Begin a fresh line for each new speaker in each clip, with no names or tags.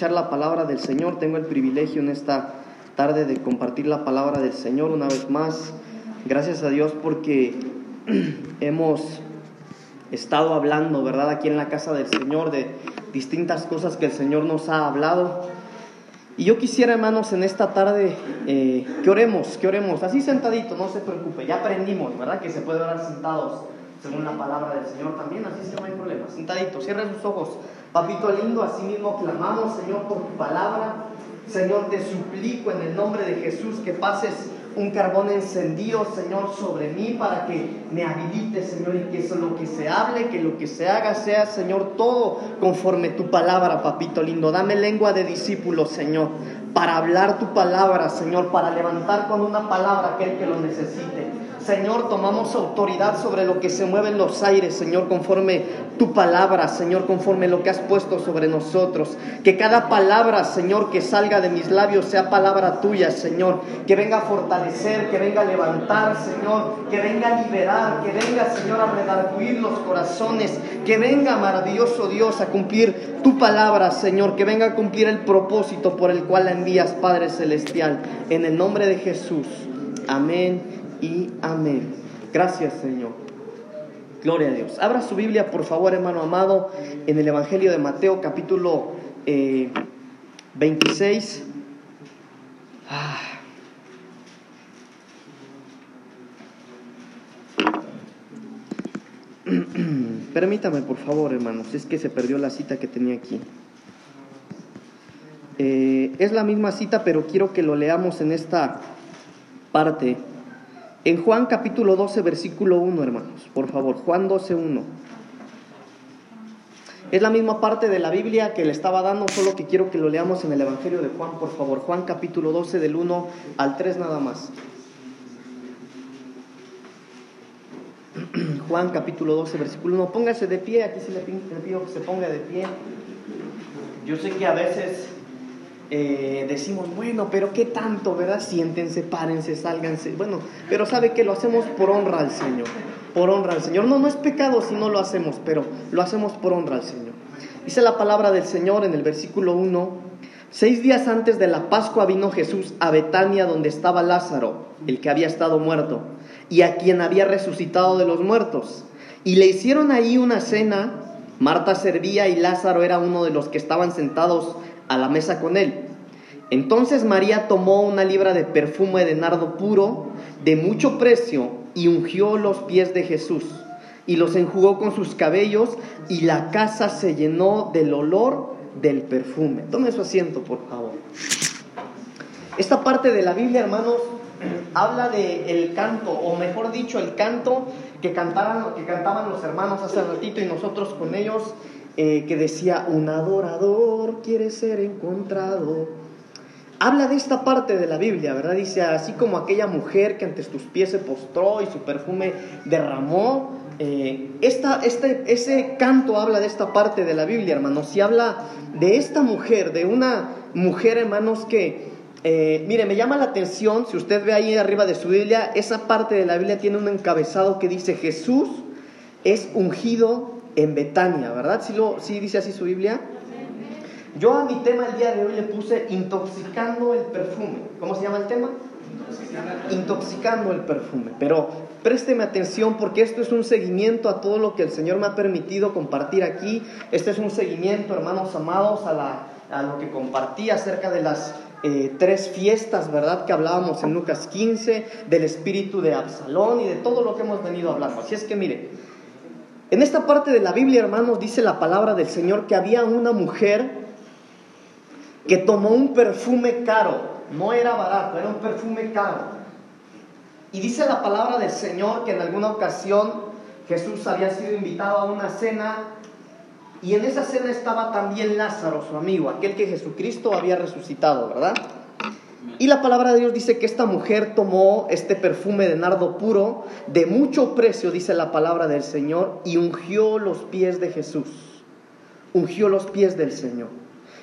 escuchar la palabra del Señor. Tengo el privilegio en esta tarde de compartir la palabra del Señor una vez más. Gracias a Dios porque hemos estado hablando, ¿verdad? Aquí en la casa del Señor de distintas cosas que el Señor nos ha hablado. Y yo quisiera, hermanos, en esta tarde eh, que oremos, que oremos, así sentadito, no se preocupe, ya aprendimos, ¿verdad? Que se puede orar sentados según la palabra del Señor también, así que no hay problema. Sentadito, cierre sus ojos. Papito lindo, así mismo clamamos, Señor, por tu palabra. Señor, te suplico en el nombre de Jesús que pases un carbón encendido, Señor, sobre mí para que me habilite, Señor, y que eso lo que se hable, que lo que se haga sea, Señor, todo conforme tu palabra, papito lindo. Dame lengua de discípulo, Señor, para hablar tu palabra, Señor, para levantar con una palabra aquel que lo necesite. Señor, tomamos autoridad sobre lo que se mueve en los aires, Señor, conforme tu palabra, Señor, conforme lo que has puesto sobre nosotros. Que cada palabra, Señor, que salga de mis labios sea palabra tuya, Señor. Que venga a fortalecer, que venga a levantar, Señor. Que venga a liberar, que venga, Señor, a redarguir los corazones. Que venga, maravilloso Dios, a cumplir tu palabra, Señor. Que venga a cumplir el propósito por el cual la envías, Padre Celestial. En el nombre de Jesús. Amén y amén. Gracias Señor. Gloria a Dios. Abra su Biblia, por favor, hermano amado, en el Evangelio de Mateo capítulo 26. Eh, ah. Permítame, por favor, hermanos, es que se perdió la cita que tenía aquí. Eh, es la misma cita, pero quiero que lo leamos en esta parte en Juan capítulo 12, versículo 1, hermanos, por favor, Juan 12, 1. Es la misma parte de la Biblia que le estaba dando, solo que quiero que lo leamos en el Evangelio de Juan, por favor. Juan capítulo 12, del 1 al 3 nada más. Juan capítulo 12, versículo 1. Póngase de pie, aquí sí le pido que se ponga de pie. Yo sé que a veces eh, decimos, bueno, pero ¿qué tanto, verdad? Siéntense, párense, sálganse. Bueno, pero sabe que lo hacemos por honra al Señor, por honra al Señor. No, no es pecado si no lo hacemos, pero lo hacemos por honra al Señor. Dice la palabra del Señor en el versículo 1, seis días antes de la Pascua vino Jesús a Betania donde estaba Lázaro, el que había estado muerto, y a quien había resucitado de los muertos. Y le hicieron ahí una cena. Marta servía y Lázaro era uno de los que estaban sentados a la mesa con él. Entonces María tomó una libra de perfume de nardo puro, de mucho precio, y ungió los pies de Jesús, y los enjugó con sus cabellos, y la casa se llenó del olor del perfume. Tome su asiento, por favor. Esta parte de la Biblia, hermanos, habla de canto, o mejor dicho, el canto que, cantaban, que cantaban los hermanos hace ratito y nosotros con ellos eh, que decía, un adorador quiere ser encontrado. Habla de esta parte de la Biblia, ¿verdad? Dice, así como aquella mujer que ante tus pies se postró y su perfume derramó. Eh, esta, este, ese canto habla de esta parte de la Biblia, hermanos. Y habla de esta mujer, de una mujer, hermanos, que, eh, mire, me llama la atención, si usted ve ahí arriba de su Biblia, esa parte de la Biblia tiene un encabezado que dice, Jesús es ungido en Betania, ¿verdad? ¿Sí, lo, sí dice así su Biblia? Yo a mi tema el día de hoy le puse intoxicando el perfume. ¿Cómo se llama el tema? Intoxicando el perfume. Pero présteme atención porque esto es un seguimiento a todo lo que el Señor me ha permitido compartir aquí. Este es un seguimiento, hermanos amados, a, lo que compartí acerca de las eh, tres fiestas, ¿verdad? Que hablábamos en Lucas 15, del espíritu de Absalón y de todo lo que hemos venido hablando. Así es que mire, en esta parte de la Biblia, hermanos, dice la palabra del Señor que había una mujer que tomó un perfume caro, no era barato, era un perfume caro. Y dice la palabra del Señor que en alguna ocasión Jesús había sido invitado a una cena y en esa cena estaba también Lázaro, su amigo, aquel que Jesucristo había resucitado, ¿verdad? Y la palabra de Dios dice que esta mujer tomó este perfume de nardo puro, de mucho precio, dice la palabra del Señor, y ungió los pies de Jesús. Ungió los pies del Señor.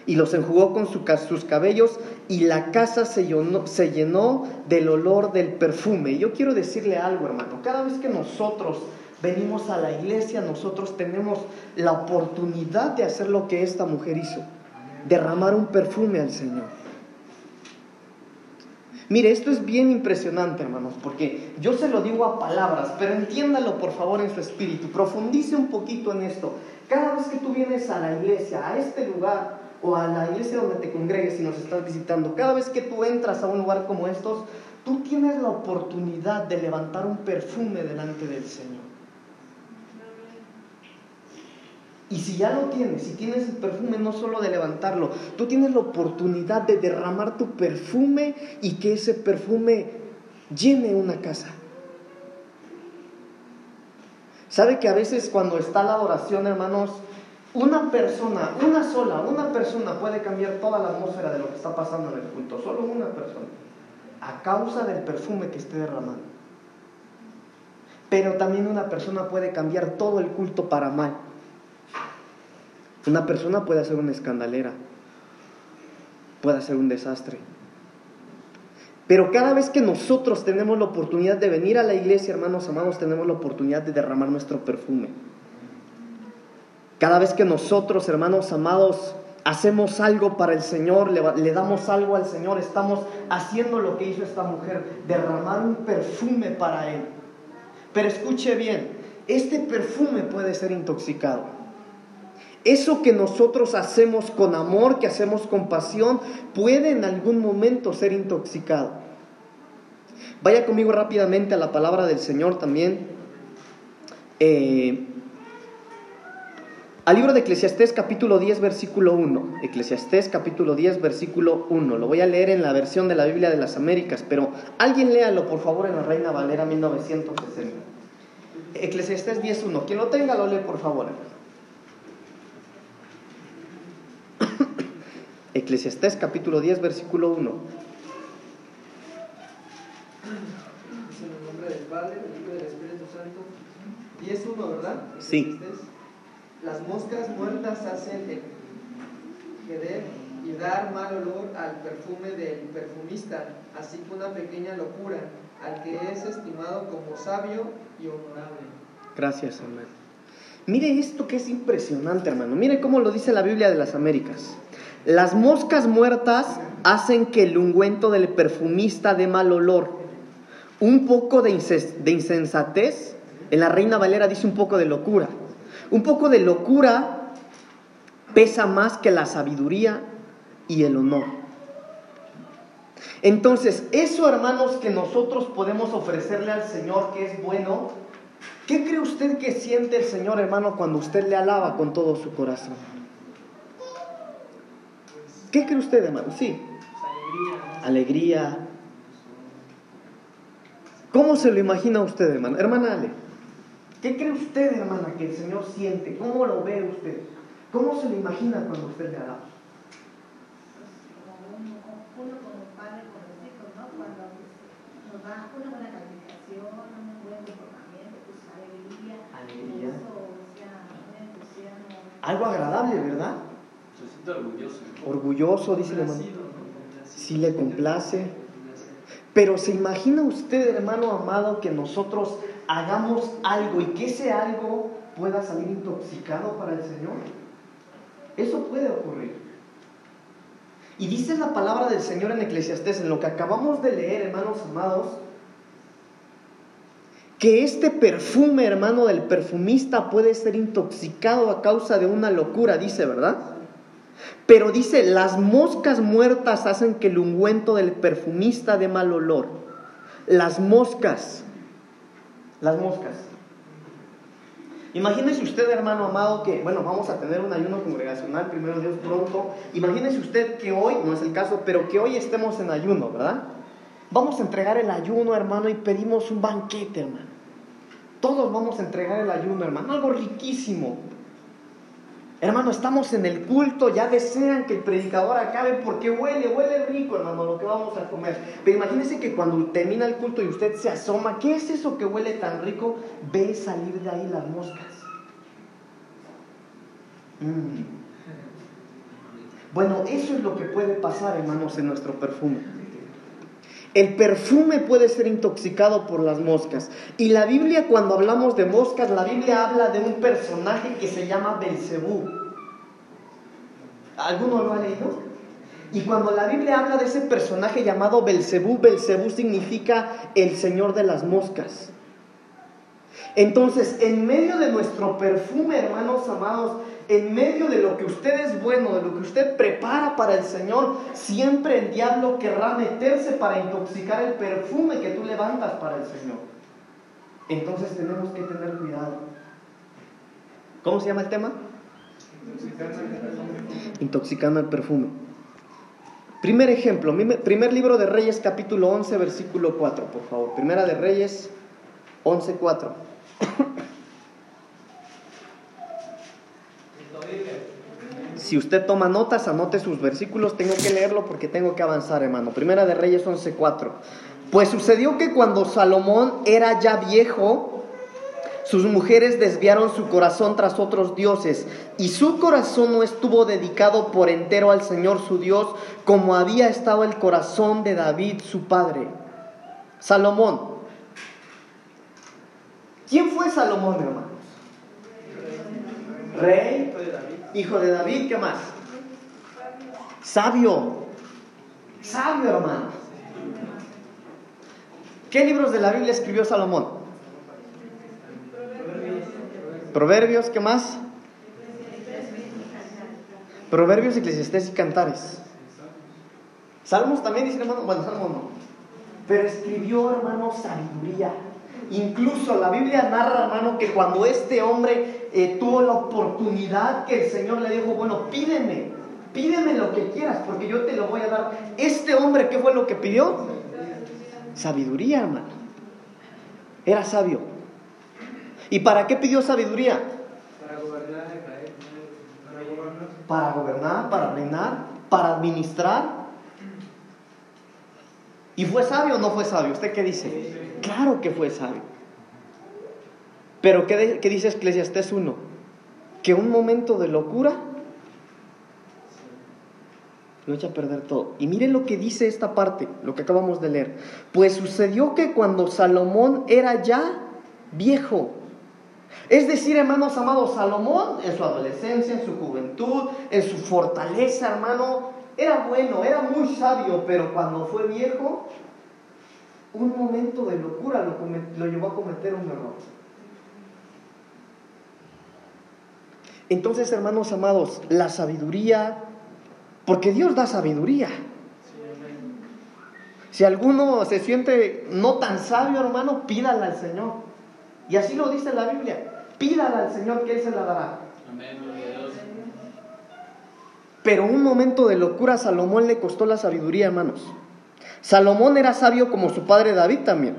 Y los enjugó con sus cabellos y la casa se llenó, se llenó del olor del perfume. Y yo quiero decirle algo, hermano. Cada vez que nosotros venimos a la iglesia, nosotros tenemos la oportunidad de hacer lo que esta mujer hizo derramar un perfume al Señor. Mire, esto es bien impresionante, hermanos, porque yo se lo digo a palabras, pero entiéndalo por favor en su espíritu, profundice un poquito en esto. Cada vez que tú vienes a la iglesia, a este lugar, o a la iglesia donde te congregues y nos estás visitando, cada vez que tú entras a un lugar como estos, tú tienes la oportunidad de levantar un perfume delante del Señor. Y si ya lo tienes, si tienes el perfume, no solo de levantarlo, tú tienes la oportunidad de derramar tu perfume y que ese perfume llene una casa. ¿Sabe que a veces cuando está la oración, hermanos, una persona, una sola, una persona puede cambiar toda la atmósfera de lo que está pasando en el culto? Solo una persona, a causa del perfume que esté derramando. Pero también una persona puede cambiar todo el culto para mal. Una persona puede hacer una escandalera, puede hacer un desastre. Pero cada vez que nosotros tenemos la oportunidad de venir a la iglesia, hermanos amados, tenemos la oportunidad de derramar nuestro perfume. Cada vez que nosotros, hermanos amados, hacemos algo para el Señor, le, le, damos algo al Señor, estamos haciendo lo que hizo esta mujer, derramar un perfume para Él. Pero escuche bien, este perfume puede ser intoxicado. Eso que nosotros hacemos con amor, que hacemos con pasión, puede en algún momento ser intoxicado. Vaya conmigo rápidamente a la palabra del Señor también. Eh, al libro de Eclesiastés capítulo 10 versículo 1. Eclesiastés capítulo 10 versículo 1. Lo voy a leer en la versión de la Biblia de las Américas, pero alguien léalo por favor en la Reina Valera 1960. Eclesiastés 10.1. Quien lo tenga lo lee por favor. Eclesiastés capítulo 10, versículo 1.
En el nombre del Padre, del Hijo y del Espíritu Santo. 10.1, ¿verdad?
Sí.
Las moscas muertas hacen querer y dar mal olor al perfume del perfumista, así que una pequeña locura al que es estimado como sabio y honorable.
Gracias, hermano. Mire esto que es impresionante, hermano. Mire cómo lo dice la Biblia de las Américas. Las moscas muertas hacen que el ungüento del perfumista dé mal olor. Un poco de, insensatez, en la Reina Valera dice un poco de locura. Un poco de locura pesa más que la sabiduría y el honor. Entonces, eso hermanos que nosotros podemos ofrecerle al Señor que es bueno, ¿qué cree usted que siente el Señor hermano cuando usted le alaba con todo su corazón? ¿Qué cree usted, hermano? Sí. Alegría. ¿Cómo se lo imagina usted, hermano? Hermana Ale, ¿qué cree usted, hermana, que el Señor siente? ¿Cómo lo ve usted? ¿Cómo se lo imagina cuando usted le alaba?
Uno como padre con los hijos, ¿no? Cuando nos da una buena calificación, un buen comportamiento, pues alegría.
Alegría.
Eso, o sea, un entusiasmo.
Algo agradable, ¿verdad?
Orgulloso.
Orgulloso, dice el hermano. Sí le complace. Pero ¿se imagina usted, hermano amado, que nosotros hagamos algo y que ese algo pueda salir intoxicado para el Señor? Eso puede ocurrir. Y dice la palabra del Señor en Eclesiastés, en lo que acabamos de leer, hermanos amados, que este perfume, hermano, del perfumista puede ser intoxicado a causa de una locura, dice, ¿verdad? Pero dice, las moscas muertas hacen que el ungüento del perfumista dé mal olor. Las moscas, las moscas. Imagínese usted, hermano amado, que, bueno, vamos a tener un ayuno congregacional, primero Dios pronto. Imagínese usted que hoy, no es el caso, pero que hoy estemos en ayuno, ¿verdad? Vamos a entregar el ayuno, hermano, y pedimos un banquete, hermano. Todos vamos a entregar el ayuno, hermano, algo riquísimo. Hermano, estamos en el culto, ya desean que el predicador acabe porque huele, huele rico, hermano, lo que vamos a comer. Pero imagínense que cuando termina el culto y usted se asoma, ¿qué es eso que huele tan rico? Ve salir de ahí las moscas. Mm. Bueno, eso es lo que puede pasar, hermanos, en nuestro perfume. El perfume puede ser intoxicado por las moscas. Y la Biblia, cuando hablamos de moscas, la Biblia habla de un personaje que se llama Belcebú. ¿Alguno lo ha leído? Y cuando la Biblia habla de ese personaje llamado Belcebú, Belcebú significa el señor de las moscas. Entonces, en medio de nuestro perfume, hermanos amados, en medio de lo que usted es bueno, de lo que usted prepara para el Señor, siempre el diablo querrá meterse para intoxicar el perfume que tú levantas para el Señor. Entonces tenemos que tener cuidado. ¿Cómo se llama el tema? Intoxicando el perfume. Primer ejemplo, primer libro de Reyes capítulo 11, versículo 4, por favor. Primera de Reyes 11, 4. Si usted toma notas, anote sus versículos, tengo que leerlo porque tengo que avanzar, hermano. Primera de Reyes 11:4. Pues sucedió que cuando Salomón era ya viejo, sus mujeres desviaron su corazón tras otros dioses, y su corazón no estuvo dedicado por entero al Señor su Dios, como había estado el corazón de David su padre. Salomón, ¿Quién fue Salomón, hermanos? Rey, hijo de David, ¿qué más? Sabio, sabio, hermano. ¿Qué libros de la Biblia escribió Salomón? Proverbios, ¿qué más? Proverbios, Eclesiastés y Cantares. Salmos también dicen, hermano, bueno, Salmos no. Pero escribió, hermano, sabiduría. Incluso la Biblia narra, hermano, que cuando este hombre eh, tuvo la oportunidad que el Señor le dijo, bueno, pídeme, pídeme lo que quieras, porque yo te lo voy a dar. Este hombre, ¿qué fue lo que pidió? Sabiduría, hermano. Era sabio. ¿Y para qué pidió sabiduría? Para gobernar, para gobernar, para reinar, para administrar. ¿Y fue sabio o no fue sabio? ¿Usted qué dice? Claro que fue sabio. Pero ¿qué, qué dice Eclesiastés 1? Que un momento de locura lo echa a perder todo. Y miren lo que dice esta parte, lo que acabamos de leer. Pues sucedió que cuando Salomón era ya viejo, es decir, hermanos amados, Salomón en su adolescencia, en su juventud, en su fortaleza, hermano, era bueno, era muy sabio, pero cuando fue viejo, un momento de locura lo, llevó a cometer un error. Entonces, hermanos amados, la sabiduría, porque Dios da sabiduría. Si alguno se siente no tan sabio, hermano, pídala al Señor. Y así lo dice la Biblia. Pídala al Señor que Él se la dará. Pero un momento de locura a Salomón le costó la sabiduría, hermanos. Salomón era sabio como su padre David también.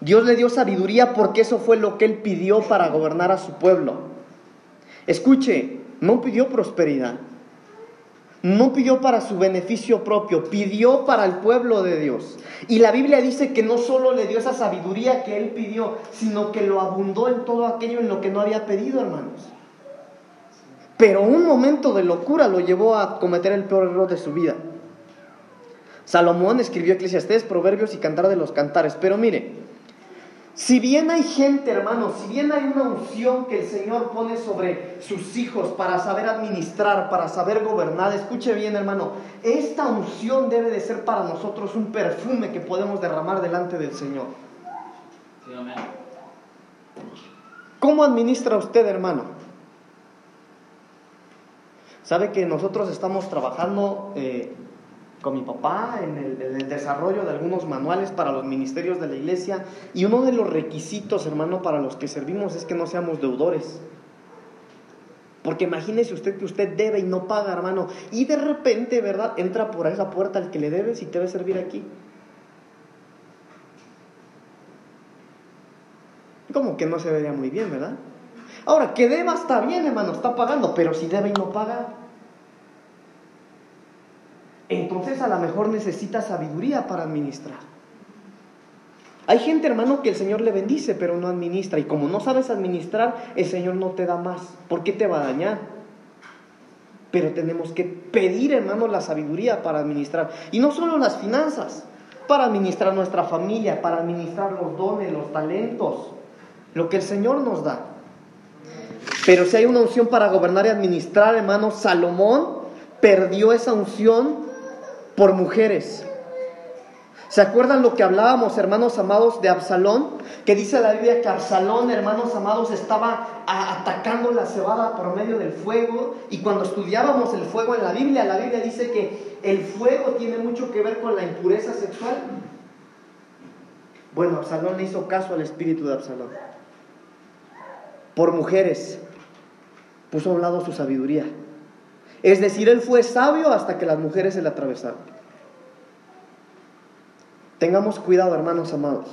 Dios le dio sabiduría porque eso fue lo que él pidió para gobernar a su pueblo. Escuche, no pidió prosperidad, no pidió para su beneficio propio, pidió para el pueblo de Dios. Y la Biblia dice que no solo le dio esa sabiduría que él pidió, sino que lo abundó en todo aquello en lo que no había pedido, hermanos. Pero un momento de locura lo llevó a cometer el peor error de su vida. Salomón escribió Eclesiastés, Proverbios y Cantar de los Cantares. Pero mire, si bien hay gente, hermano, si bien hay una unción que el Señor pone sobre sus hijos para saber administrar, para saber gobernar, escuche bien, hermano, esta unción debe de ser para nosotros un perfume que podemos derramar delante del Señor. ¿Cómo administra usted, hermano? Sabe que nosotros estamos trabajando eh, con mi papá en el, desarrollo de algunos manuales para los ministerios de la iglesia y uno de los requisitos, hermano, para los que servimos es que no seamos deudores. Porque imagínese usted que usted debe y no paga, hermano, y de repente, ¿verdad? Entra por esa puerta al que le debes y te debe servir aquí. Como que no se vería muy bien, ¿verdad? Ahora, que deba está bien, hermano, está pagando, pero si debe y no paga, entonces a lo mejor necesita sabiduría para administrar. Hay gente, hermano, que el Señor le bendice, pero no administra. Y como no sabes administrar, el Señor no te da más. ¿Por qué te va a dañar? Pero tenemos que pedir, hermano, la sabiduría para administrar. Y no solo las finanzas, para administrar nuestra familia, para administrar los dones, los talentos, lo que el Señor nos da. Pero si hay una unción para gobernar y administrar, hermano, Salomón perdió esa unción por mujeres. ¿Se acuerdan lo que hablábamos, hermanos amados, de Absalón? Que dice la Biblia que Absalón, hermanos amados, estaba atacando la cebada por medio del fuego. Y cuando estudiábamos el fuego en la Biblia, la Biblia dice que el fuego tiene mucho que ver con la impureza sexual. Bueno, Absalón le hizo caso al espíritu de Absalón. Por mujeres, puso a un lado su sabiduría. Es decir, él fue sabio hasta que las mujeres se le atravesaron. Tengamos cuidado, hermanos amados.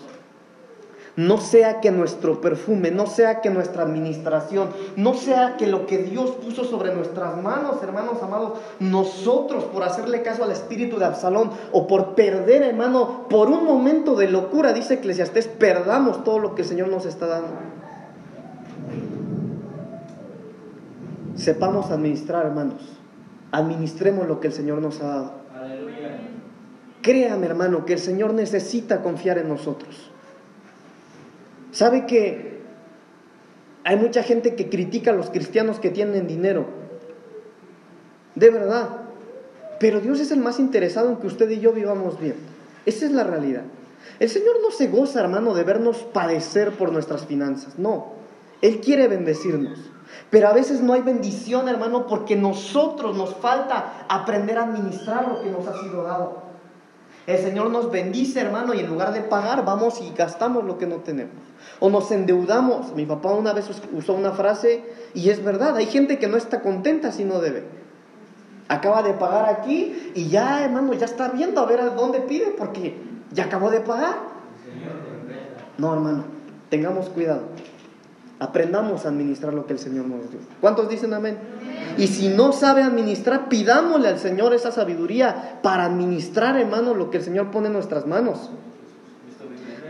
No sea que nuestro perfume, no sea que nuestra administración, no sea que lo que Dios puso sobre nuestras manos, hermanos amados, nosotros por hacerle caso al espíritu de Absalón o por perder, hermano, por un momento de locura, dice Eclesiastés, perdamos todo lo que el Señor nos está dando. Sepamos administrar, hermanos. Administremos lo que el Señor nos ha dado. Créame, hermano, que el Señor necesita confiar en nosotros. ¿Sabe que hay mucha gente que critica a los cristianos que tienen dinero? De verdad. Pero Dios es el más interesado en que usted y yo vivamos bien. Esa es la realidad. El Señor no se goza, hermano, de vernos padecer por nuestras finanzas. No. Él quiere bendecirnos. Pero a veces no hay bendición, hermano, porque nosotros nos falta aprender a administrar lo que nos ha sido dado. El Señor nos bendice, hermano, y en lugar de pagar, vamos y gastamos lo que no tenemos. O nos endeudamos. Mi papá una vez usó una frase, y es verdad, hay gente que no está contenta si no debe. Acaba de pagar aquí y ya, hermano, ya está viendo a ver a dónde pide porque ya acabó de pagar. No, hermano, tengamos cuidado. Aprendamos a administrar lo que el Señor nos dio. ¿Cuántos dicen amén? Y si no sabe administrar, pidámosle al Señor esa sabiduría para administrar, hermano, lo que el Señor pone en nuestras manos.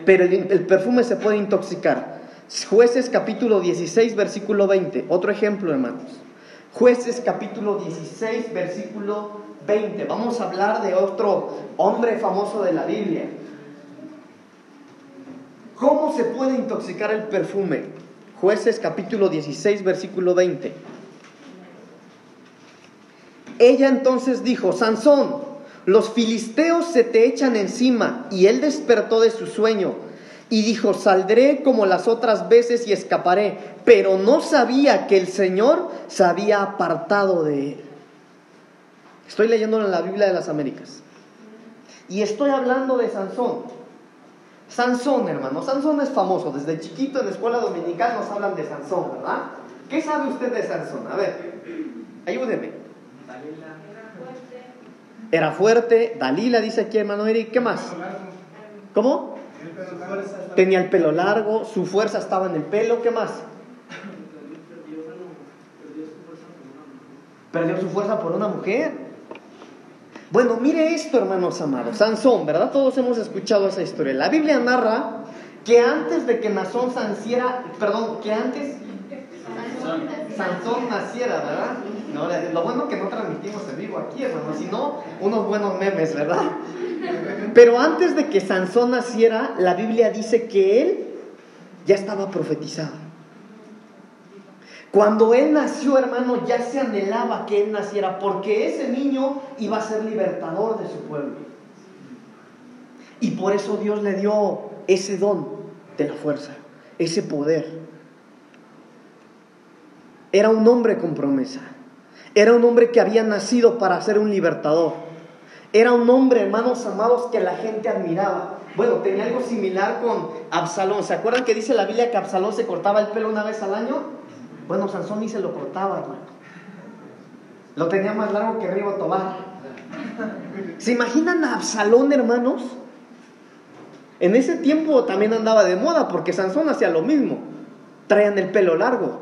Pero el, el perfume se puede intoxicar. Jueces capítulo 16, versículo 20. Otro ejemplo, hermanos. Jueces capítulo 16, versículo 20. Vamos a hablar de otro hombre famoso de la Biblia. ¿Cómo se puede intoxicar el perfume? Jueces capítulo 16, versículo 20. Ella entonces dijo, Sansón, los filisteos se te echan encima. Y él despertó de su sueño y dijo, saldré como las otras veces y escaparé. Pero no sabía que el Señor se había apartado de él. Estoy leyendo en la Biblia de las Américas. Y estoy hablando de Sansón. Sansón, hermano. Sansón es famoso. Desde chiquito en la escuela dominical nos hablan de Sansón, ¿verdad? ¿Qué sabe usted de Sansón? A ver, ayúdeme. Era fuerte. Dalila dice aquí, hermano Eric. ¿Qué más? ¿Cómo? Tenía el pelo largo. Su fuerza estaba en el pelo. ¿Qué más? Perdió su fuerza por una mujer. Bueno, mire esto, hermanos amados. Sansón, ¿verdad? Todos hemos escuchado esa historia. La Biblia narra que antes de que Nazón naciera, perdón, que antes Sansón naciera, ¿verdad? Lo bueno que no transmitimos en vivo aquí, hermano, sino unos buenos memes, ¿verdad? Pero antes de que Sansón naciera, la Biblia dice que él ya estaba profetizado. Cuando él nació, hermano, ya se anhelaba que él naciera, porque ese niño iba a ser libertador de su pueblo. Y por eso Dios le dio ese don de la fuerza, ese poder. Era un hombre con promesa. Era un hombre que había nacido para ser un libertador. Era un hombre, hermanos amados, que la gente admiraba. Bueno, tenía algo similar con Absalón. ¿Se acuerdan que dice la Biblia que Absalón se cortaba el pelo una vez al año? Bueno, Sansón ni se lo cortaba, hermano. Lo tenía más largo que Río Tobar. ¿Se imaginan a Absalón, hermanos? En ese tiempo también andaba de moda porque Sansón hacía lo mismo. Traían el pelo largo.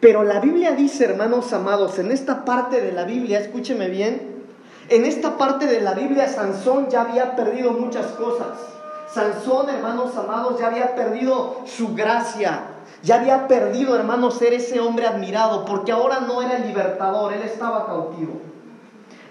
Pero la Biblia dice, hermanos amados, en esta parte de la Biblia, escúcheme bien, en esta parte de la Biblia Sansón ya había perdido muchas cosas. Sansón, hermanos amados, ya había perdido su gracia, ya había perdido, hermano, ser ese hombre admirado, porque ahora no era el libertador, él estaba cautivo.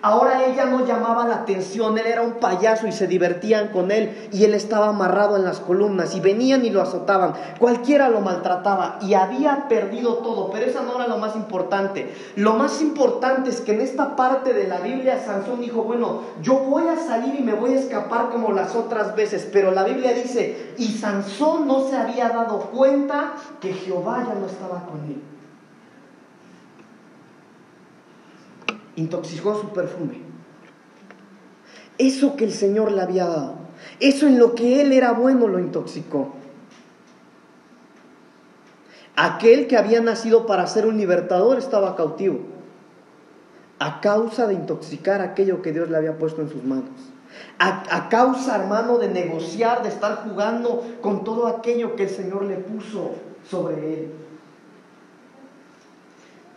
Ahora ella no llamaba la atención, él era un payaso y se divertían con él y él estaba amarrado en las columnas y venían y lo azotaban, cualquiera lo maltrataba y había perdido todo, pero esa no era lo más importante. Lo más importante es que en esta parte de la Biblia Sansón dijo, bueno, yo voy a salir y me voy a escapar como las otras veces, pero la Biblia dice, y Sansón no se había dado cuenta que Jehová ya no estaba con él. Intoxicó su perfume. Eso que el Señor le había dado, eso en lo que él era bueno lo intoxicó. Aquel que había nacido para ser un libertador estaba cautivo a causa de intoxicar aquello que Dios le había puesto en sus manos. A, causa, hermano, de negociar, de estar jugando con todo aquello que el Señor le puso sobre él.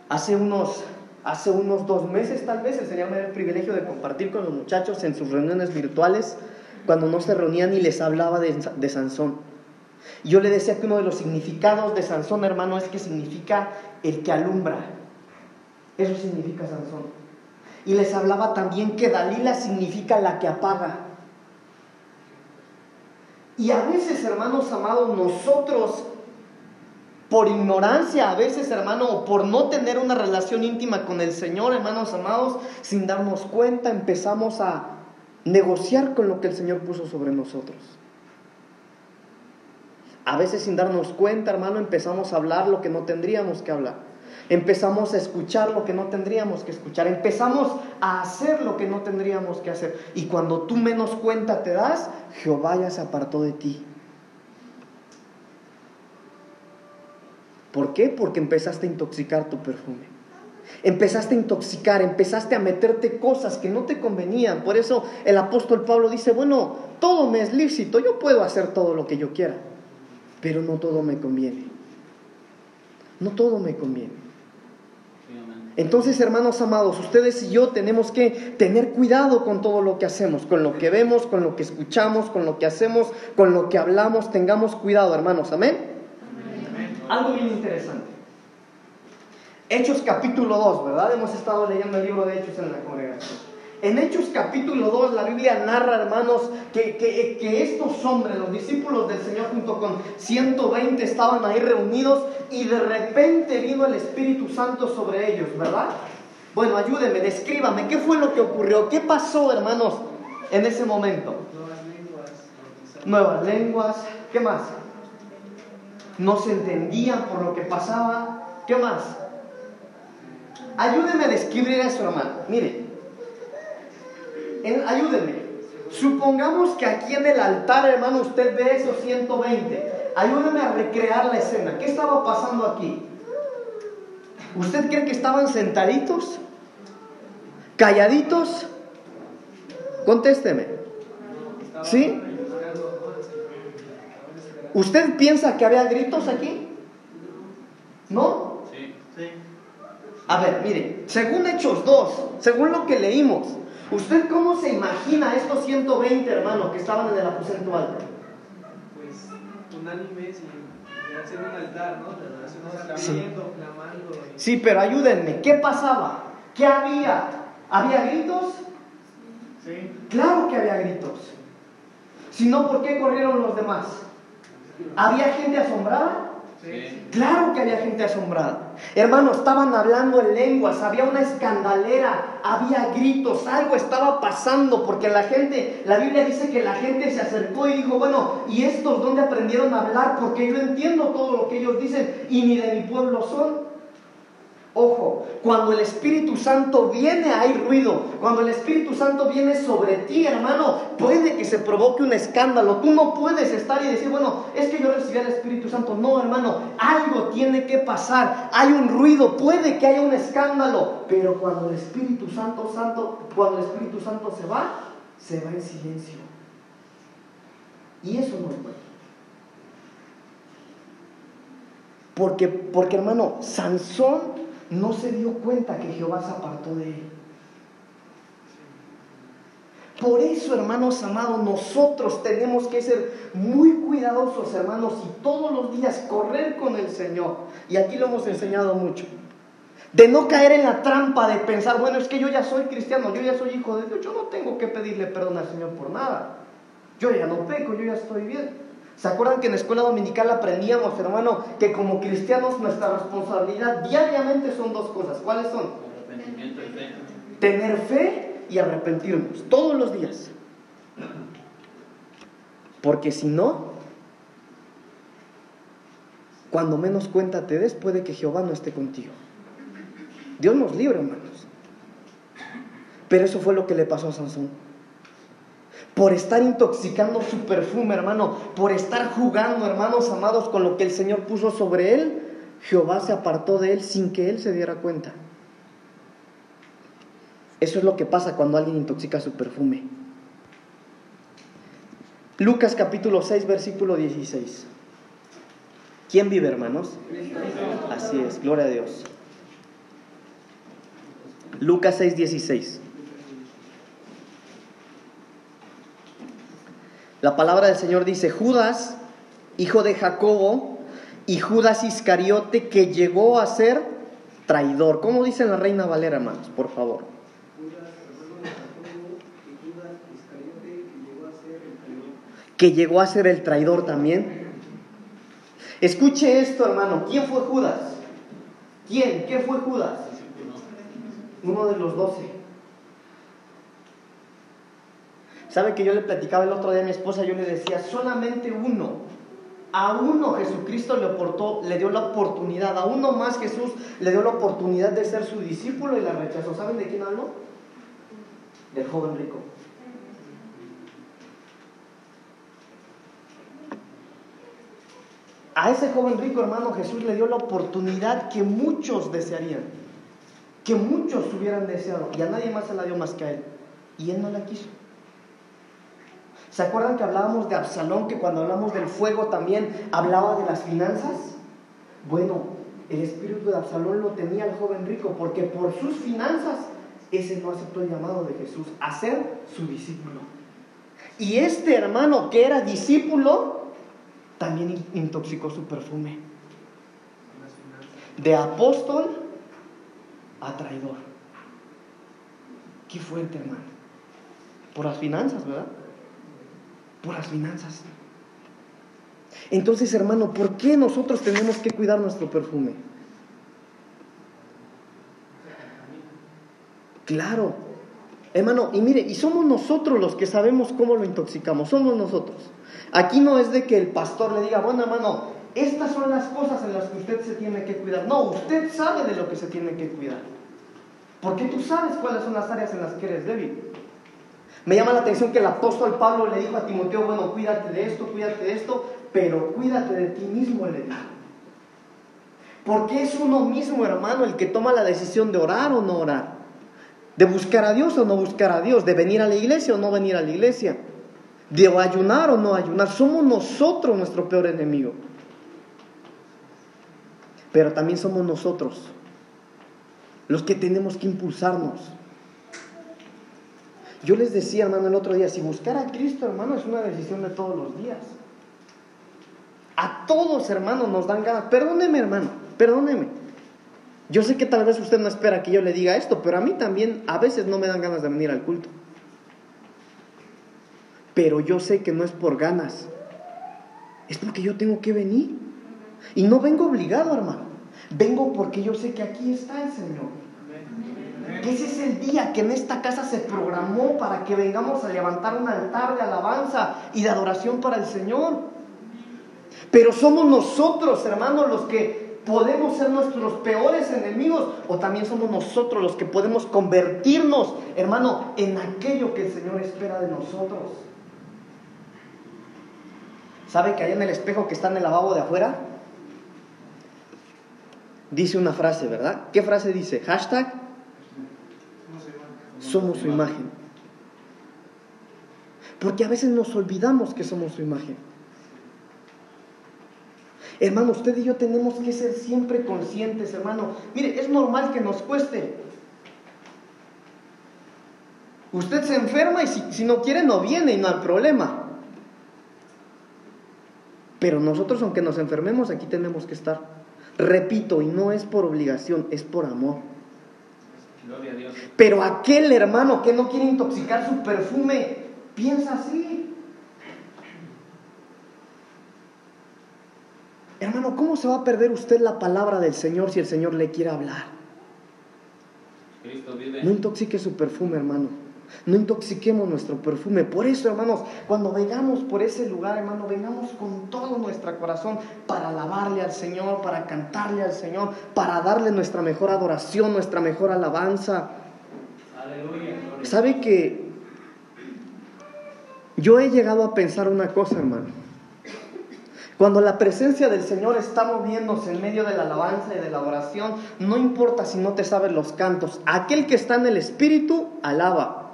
Hace unos Hace unos dos meses tal vez el Señor me dio el privilegio de compartir con los muchachos en sus reuniones virtuales, cuando no se reunían y les hablaba de, de Sansón. Yo le decía que uno de los significados de Sansón, hermano, es que significa el que alumbra. Eso significa Sansón. Y les hablaba también que Dalila significa la que apaga. Y a veces, hermanos amados, nosotros por ignorancia a veces, hermano, o por no tener una relación íntima con el Señor, hermanos amados, sin darnos cuenta, empezamos a negociar con lo que el Señor puso sobre nosotros. A veces sin darnos cuenta, hermano, empezamos a hablar lo que no tendríamos que hablar. Empezamos a escuchar lo que no tendríamos que escuchar. Empezamos a hacer lo que no tendríamos que hacer. Y cuando tú menos cuenta te das, Jehová ya se apartó de ti. ¿Por qué? Porque empezaste a intoxicar tu perfume. Empezaste a intoxicar, empezaste a meterte cosas que no te convenían. Por eso el apóstol Pablo dice, bueno, todo me es lícito, yo puedo hacer todo lo que yo quiera, pero no todo me conviene. No todo me conviene. Entonces, hermanos amados, ustedes y yo tenemos que tener cuidado con todo lo que hacemos, con lo que vemos, con lo que escuchamos, con lo que hacemos, con lo que hablamos. Tengamos cuidado, hermanos. Amén algo bien interesante. Hechos capítulo 2, ¿verdad? Hemos estado leyendo el libro de Hechos en la congregación. En Hechos capítulo 2 la Biblia narra, hermanos, que, que, estos hombres, los discípulos del Señor junto con 120 estaban ahí reunidos y de repente vino el Espíritu Santo sobre ellos, ¿verdad? Bueno, ayúdenme, descríbame, ¿qué fue lo que ocurrió? ¿Qué pasó, hermanos, en ese momento? Nuevas lenguas. Nuevas lenguas, ¿qué más? No se entendían por lo que pasaba. ¿Qué más? Ayúdenme a describir eso, hermano. Mire, ayúdenme. Supongamos que aquí en el altar, hermano, usted ve esos 120. Ayúdenme a recrear la escena. ¿Qué estaba pasando aquí? ¿Usted cree que estaban sentaditos? ¿Calladitos? Contésteme. ¿Sí? ¿Usted piensa que había gritos aquí? ¿No? Sí. sí. A ver, mire, según Hechos 2, según lo que leímos, ¿usted cómo se imagina estos 120 hermanos que estaban en el aposento alto?
Pues unánimes y hacer un altar, ¿no?
Sí. sí, pero ayúdenme, ¿qué pasaba? ¿Qué había? ¿Había gritos? Sí. Claro que había gritos. Si no, ¿por qué corrieron los demás? ¿Había gente asombrada? Claro que había gente asombrada. Hermanos, estaban hablando en lenguas, había una escandalera, había gritos, algo estaba pasando, porque la gente, la Biblia dice que la gente se acercó y dijo, bueno, ¿y estos dónde aprendieron a hablar? Porque yo entiendo todo lo que ellos dicen y ni de mi pueblo son. Ojo, cuando el Espíritu Santo viene hay ruido. Cuando el Espíritu Santo viene sobre ti, hermano, puede que se provoque un escándalo. Tú no puedes estar y decir, bueno, es que yo recibí al Espíritu Santo. No, hermano, algo tiene que pasar. Hay un ruido, puede que haya un escándalo. Pero cuando el Espíritu Santo, Santo, cuando el Espíritu Santo se va, se va en silencio. Y eso no es bueno. Porque, porque hermano, Sansón no se dio cuenta que Jehová se apartó de él. Por eso, hermanos amados, nosotros tenemos que ser muy cuidadosos, hermanos, y todos los días correr con el Señor. Y aquí lo hemos enseñado mucho. De no caer en la trampa de pensar, bueno, es que yo ya soy cristiano, yo ya soy hijo de Dios, yo no tengo que pedirle perdón al Señor por nada. Yo ya no peco, yo ya estoy bien. ¿Se acuerdan que en la escuela dominical aprendíamos, hermano, que como cristianos nuestra responsabilidad diariamente son dos cosas? ¿Cuáles son?
Arrepentimiento y fe.
Tener fe y arrepentirnos, todos los días. Porque si no, cuando menos cuenta te des, puede que Jehová no esté contigo. Dios nos libre, hermanos. Pero eso fue lo que le pasó a Sansón. Por estar intoxicando su perfume, hermano, por estar jugando, hermanos amados, con lo que el Señor puso sobre él, Jehová se apartó de él sin que él se diera cuenta. Eso es lo que pasa cuando alguien intoxica su perfume. Lucas capítulo 6, versículo 16. ¿Quién vive, hermanos? Así es, gloria a Dios. Lucas 6, 16. La palabra del Señor dice, Judas, hijo de Jacobo, y Judas Iscariote, que llegó a ser traidor. ¿Cómo dice la reina Valera, hermanos? Por favor.
Que llegó a ser el traidor
también. Escuche esto, hermano. ¿Quién fue Judas? ¿Quién? ¿Qué fue Judas? Uno de los doce. ¿Sabe que yo le platicaba el otro día a mi esposa? Yo le decía, solamente uno, a uno Jesucristo le, le dio la oportunidad, a uno más Jesús le dio la oportunidad de ser su discípulo y la rechazó. ¿Saben de quién hablo? Del joven rico. A ese joven rico hermano Jesús le dio la oportunidad que muchos desearían, que muchos hubieran deseado, y a nadie más se la dio más que a él. Y él no la quiso. ¿Se acuerdan que hablábamos de Absalón, que cuando hablamos del fuego también hablaba de las finanzas? Bueno, el espíritu de Absalón lo tenía el joven rico, porque por sus finanzas ese no aceptó el llamado de Jesús a ser su discípulo. Y este hermano que era discípulo, también in- intoxicó su perfume. De apóstol a traidor. Qué fuerte, hermano. Por las finanzas, ¿verdad? Por las finanzas. Entonces, hermano, ¿por qué nosotros tenemos que cuidar nuestro perfume? Claro. Hermano, y mire, y somos nosotros los que sabemos cómo lo intoxicamos, somos nosotros. Aquí no es de que el pastor le diga, bueno, hermano, estas son las cosas en las que usted se tiene que cuidar. No, usted sabe de lo que se tiene que cuidar. Porque tú sabes cuáles son las áreas en las que eres débil. Me llama la atención que el apóstol Pablo le dijo a Timoteo, bueno, cuídate de esto, cuídate de esto, pero cuídate de ti mismo, le dijo. Porque es uno mismo, hermano, el que toma la decisión de orar o no orar, de buscar a Dios o no buscar a Dios, de venir a la iglesia o no venir a la iglesia, de ayunar o no ayunar. Somos nosotros nuestro peor enemigo. Pero también somos nosotros los que tenemos que impulsarnos. Yo les decía, hermano, el otro día, si buscar a Cristo, hermano, es una decisión de todos los días. A todos, hermano, nos dan ganas. Perdóneme, hermano, perdóneme. Yo sé que tal vez usted no espera que yo le diga esto, pero a mí también a veces no me dan ganas de venir al culto. Pero yo sé que no es por ganas, es porque yo tengo que venir. Y no vengo obligado, hermano. Vengo porque yo sé que aquí está el Señor. Ese es el día que en esta casa se programó para que vengamos a levantar un altar de alabanza y de adoración para el Señor. Pero somos nosotros, hermanos, los que podemos ser nuestros peores enemigos o también somos nosotros los que podemos convertirnos, hermano, en aquello que el Señor espera de nosotros. ¿Sabe que allá en el espejo que está en el lavabo de afuera? Dice una frase, ¿verdad? ¿Qué frase dice? Hashtag somos su imagen. Porque a veces nos olvidamos que somos su imagen. Hermano, usted y yo tenemos que ser siempre conscientes, hermano. Mire, es normal que nos cueste. Usted se enferma y si, no quiere no viene y no hay problema. Pero nosotros, aunque nos enfermemos, aquí tenemos que estar. Repito, y no es por obligación, es por amor. Pero aquel hermano que no quiere intoxicar su perfume, piensa así. Hermano, ¿cómo se va a perder usted la palabra del Señor si el Señor le quiere hablar?
Cristo vive.
No intoxique su perfume, hermano. No intoxiquemos nuestro perfume. Por eso, hermanos, cuando vengamos por ese lugar, hermano, vengamos con todo nuestro corazón para alabarle al Señor, para cantarle al Señor, para darle nuestra mejor adoración, nuestra mejor alabanza.
Aleluya.
¿Sabe que yo he llegado a pensar una cosa, hermano? Cuando la presencia del Señor está moviéndose en medio de la alabanza y de la adoración, no importa si no te sabes los cantos, aquel que está en el Espíritu alaba.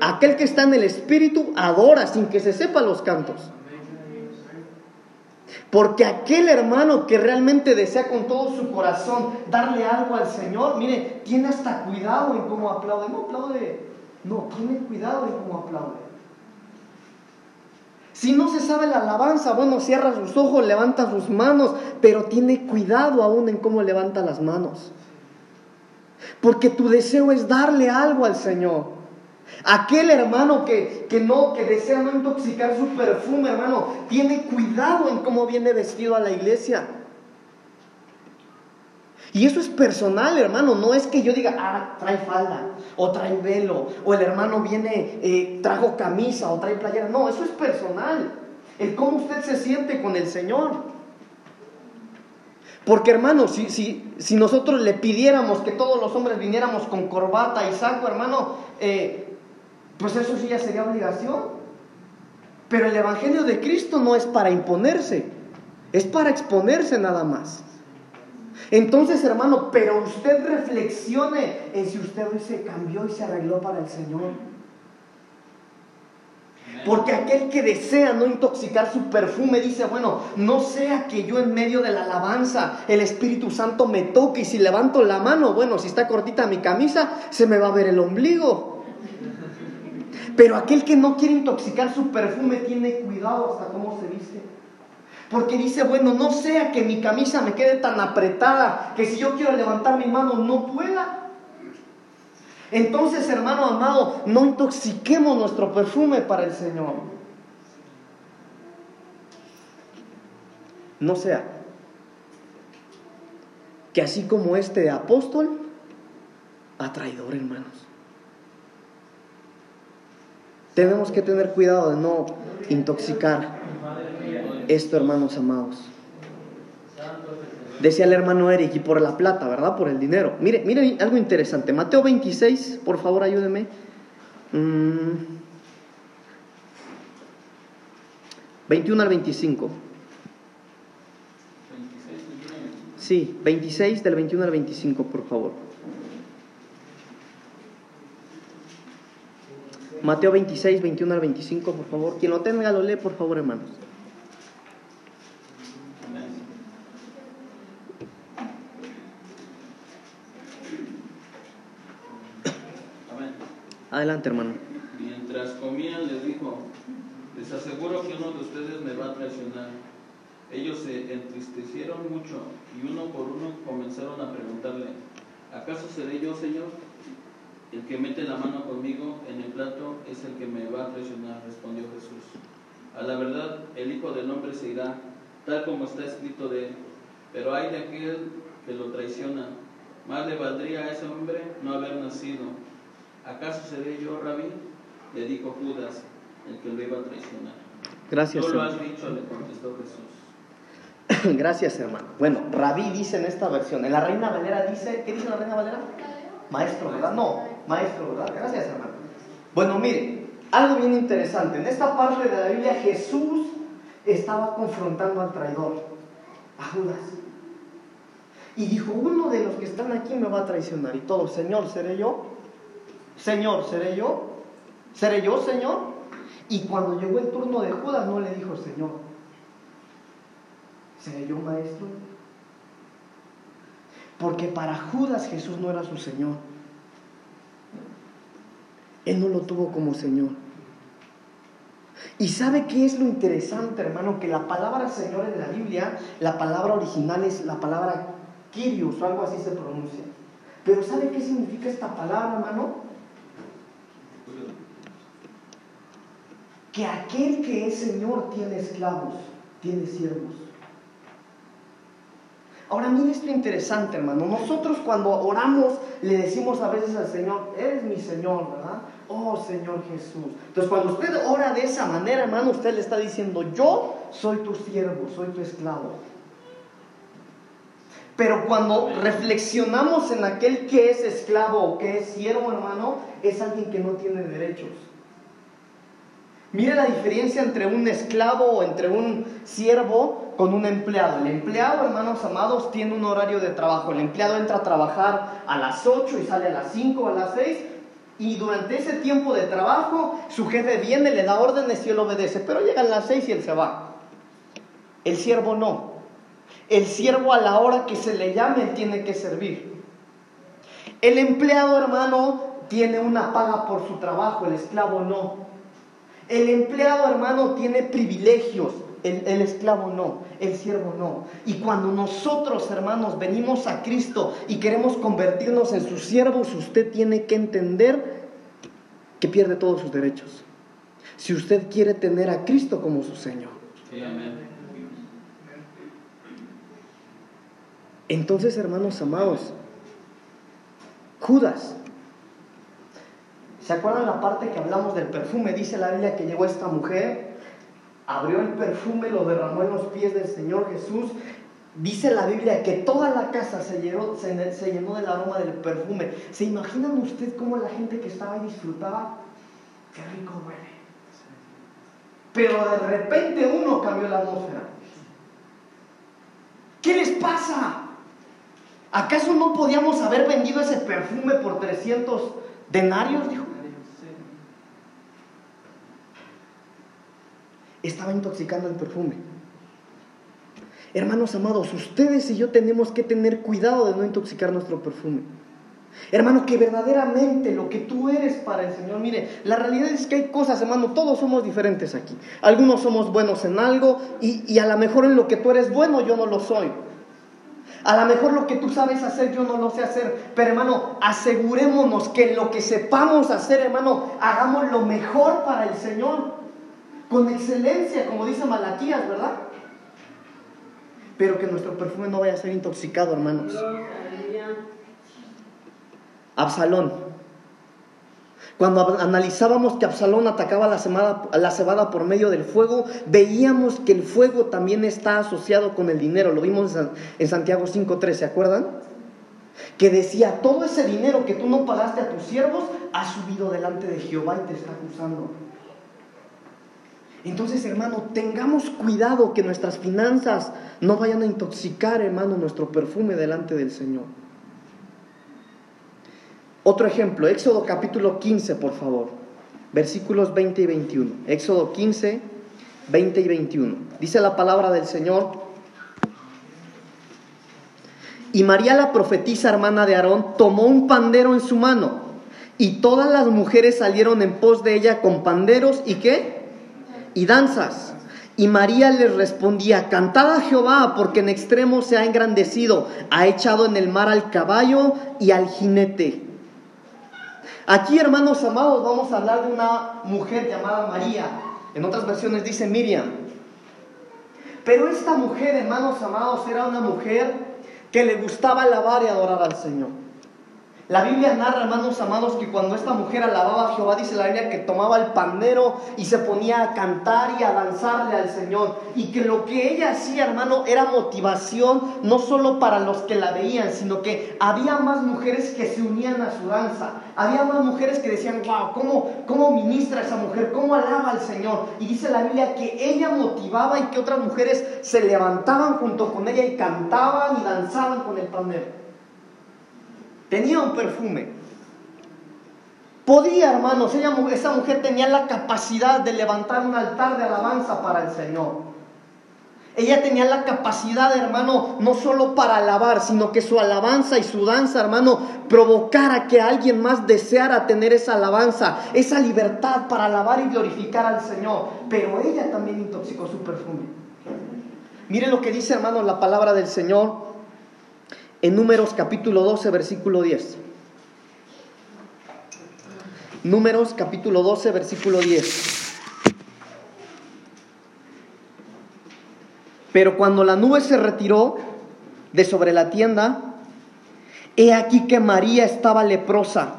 Aquel que está en el Espíritu adora sin que se sepa los cantos. Porque aquel hermano que realmente desea con todo su corazón darle algo al Señor, mire, tiene hasta cuidado en cómo aplaude. No aplaude, no, tiene cuidado en cómo aplaude. Si no se sabe la alabanza, bueno, cierra sus ojos, levanta sus manos, pero tiene cuidado aún en cómo levanta las manos. Porque tu deseo es darle algo al Señor. Aquel hermano que, que no, que desea no intoxicar su perfume, hermano, tiene cuidado en cómo viene vestido a la iglesia. Y eso es personal, hermano. No es que yo diga, ah, trae falda, o trae velo, o el hermano viene, eh, trajo camisa, o trae playera. No, eso es personal. El cómo usted se siente con el Señor. Porque, hermano, si, si, si nosotros le pidiéramos que todos los hombres viniéramos con corbata y saco, hermano, eh, pues eso sí ya sería obligación. Pero el Evangelio de Cristo no es para imponerse, es para exponerse nada más. Entonces, hermano, pero usted reflexione en si usted hoy se cambió y se arregló para el Señor. Porque aquel que desea no intoxicar su perfume dice, bueno, no sea que yo en medio de la alabanza el Espíritu Santo me toque y si levanto la mano, bueno, si está cortita mi camisa, se me va a ver el ombligo. Pero aquel que no quiere intoxicar su perfume tiene cuidado hasta cómo se viste. Porque dice, bueno, no sea que mi camisa me quede tan apretada que si yo quiero levantar mi mano no pueda. Entonces, hermano amado, no intoxiquemos nuestro perfume para el Señor. No sea que así como este apóstol, a traidor, hermanos. Tenemos que tener cuidado de no intoxicar esto, hermanos amados. Decía el hermano Eric, y por la plata, ¿verdad? Por el dinero. Mire, mire algo interesante. Mateo 26, por favor, ayúdeme. Mm. 21 al 25.
26, 21.
Sí, 26 del 21 al 25, por favor. Mateo 26, 21 al 25, por favor. Quien lo tenga, lo lee, por favor, hermanos.
Amén.
Adelante, hermano.
Mientras comían les dijo, les aseguro que uno de ustedes me va a traicionar. Ellos se entristecieron mucho y uno por uno comenzaron a preguntarle, ¿acaso seré yo, Señor? El que mete la mano conmigo en el plato es el que me va a traicionar, respondió Jesús. A la verdad, el Hijo del Hombre se irá, tal como está escrito de él. Pero hay de aquel que lo traiciona. Más le valdría a ese hombre no haber nacido. ¿Acaso seré yo, Rabí? Le dijo Judas, el que lo iba a traicionar.
Gracias,
Tú lo has dicho, le contestó Jesús.
Gracias, hermano. Bueno, Rabí dice en esta versión. En la Reina Valera dice, ¿qué dice la Reina Valera? Maestro, ¿verdad? No, maestro, ¿verdad? Gracias, hermano. Bueno, mire, algo bien interesante. En esta parte de la Biblia Jesús estaba confrontando al traidor, a Judas. Y dijo, uno de los que están aquí me va a traicionar. Y todos, Señor, ¿seré yo? Señor, ¿seré yo? ¿Seré yo, Señor? Y cuando llegó el turno de Judas, no le dijo, Señor, ¿seré yo, maestro? Porque para Judas Jesús no era su Señor. Él no lo tuvo como Señor. Y sabe qué es lo interesante, hermano, que la palabra Señor en la Biblia, la palabra original es la palabra Kyrios o algo así se pronuncia. Pero ¿sabe qué significa esta palabra, hermano? Que aquel que es Señor tiene esclavos, tiene siervos. Ahora mire esto interesante, hermano. Nosotros cuando oramos le decimos a veces al Señor, eres mi Señor, ¿verdad? Oh Señor Jesús. Entonces cuando usted ora de esa manera, hermano, usted le está diciendo, yo soy tu siervo, soy tu esclavo. Pero cuando reflexionamos en aquel que es esclavo o que es siervo, hermano, es alguien que no tiene derechos. Mire la diferencia entre un esclavo o entre un siervo con un empleado. El empleado, hermanos amados, tiene un horario de trabajo. El empleado entra a trabajar a las 8 y sale a las 5 o a las 6. Y durante ese tiempo de trabajo, su jefe viene, le da órdenes y él obedece. Pero llegan las 6 y él se va. El siervo no. El siervo a la hora que se le llame tiene que servir. El empleado, hermano, tiene una paga por su trabajo, el esclavo no. El empleado, hermano, tiene privilegios, el, esclavo no, el siervo no. Y cuando nosotros, hermanos, venimos a Cristo y queremos convertirnos en sus siervos, usted tiene que entender que pierde todos sus derechos. Si usted quiere tener a Cristo como su Señor. Entonces, hermanos amados, Judas ¿Se acuerdan la parte que hablamos del perfume? Dice la Biblia que llegó esta mujer, abrió el perfume, lo derramó en los pies del Señor Jesús. Dice la Biblia que toda la casa se llenó, del aroma del perfume. ¿Se imaginan usted cómo la gente que estaba ahí disfrutaba? Qué rico huele. Pero de repente uno cambió la atmósfera. ¿Qué les pasa? ¿Acaso no podíamos haber vendido ese perfume por 300 denarios? Dijo, estaba intoxicando el perfume. Hermanos amados, ustedes y yo tenemos que tener cuidado de no intoxicar nuestro perfume. Hermano, que verdaderamente lo que tú eres para el Señor, mire, la realidad es que hay cosas, hermano, todos somos diferentes aquí. Algunos somos buenos en algo y, a lo mejor en lo que tú eres bueno yo no lo soy. A lo mejor lo que tú sabes hacer yo no lo sé hacer, pero hermano, asegurémonos que lo que sepamos hacer, hermano, hagamos lo mejor para el Señor con excelencia, como dice Malaquías, ¿verdad? Pero que nuestro perfume no vaya a ser intoxicado, hermanos. Absalón. Cuando analizábamos que Absalón atacaba la, la cebada por medio del fuego, veíamos que el fuego también está asociado con el dinero. Lo vimos en Santiago 5.3, ¿se acuerdan? Que decía, todo ese dinero que tú no pagaste a tus siervos ha subido delante de Jehová y te está acusando. Entonces, hermano, tengamos cuidado que nuestras finanzas no vayan a intoxicar, hermano, nuestro perfume delante del Señor. Otro ejemplo, Éxodo capítulo 15, por favor, versículos 20 y 21. Éxodo 15, 20 y 21. Dice la palabra del Señor. Y María la profetisa, hermana de Aarón, tomó un pandero en su mano, y todas las mujeres salieron en pos de ella con panderos y qué? Y danzas. Y María les respondía, cantad a Jehová, porque en extremo se ha engrandecido, ha echado en el mar al caballo y al jinete. Aquí, hermanos amados, vamos a hablar de una mujer llamada María. En otras versiones dice Miriam. Pero esta mujer, hermanos amados, era una mujer que le gustaba alabar y adorar al Señor. La Biblia narra, hermanos amados, que cuando esta mujer alababa a Jehová, dice la Biblia que tomaba el pandero y se ponía a cantar y a danzarle al Señor. Y que lo que ella hacía, hermano, era motivación no solo para los que la veían, sino que había más mujeres que se unían a su danza. Había más mujeres que decían, wow, ¿cómo, cómo ministra esa mujer? ¿Cómo alaba al Señor? Y dice la Biblia que ella motivaba y que otras mujeres se levantaban junto con ella y cantaban y danzaban con el pandero. Tenía un perfume. Podía, hermanos, esa mujer tenía la capacidad de levantar un altar de alabanza para el Señor. Ella tenía la capacidad, hermano, no solo para alabar, sino que su alabanza y su danza, hermano, provocara que alguien más deseara tener esa alabanza, esa libertad para alabar y glorificar al Señor. Pero ella también intoxicó su perfume. Mire lo que dice, hermano, la palabra del Señor en Números capítulo 12, versículo 10. Números capítulo 12, versículo 10. Pero cuando la nube se retiró de sobre la tienda, he aquí que María estaba leprosa,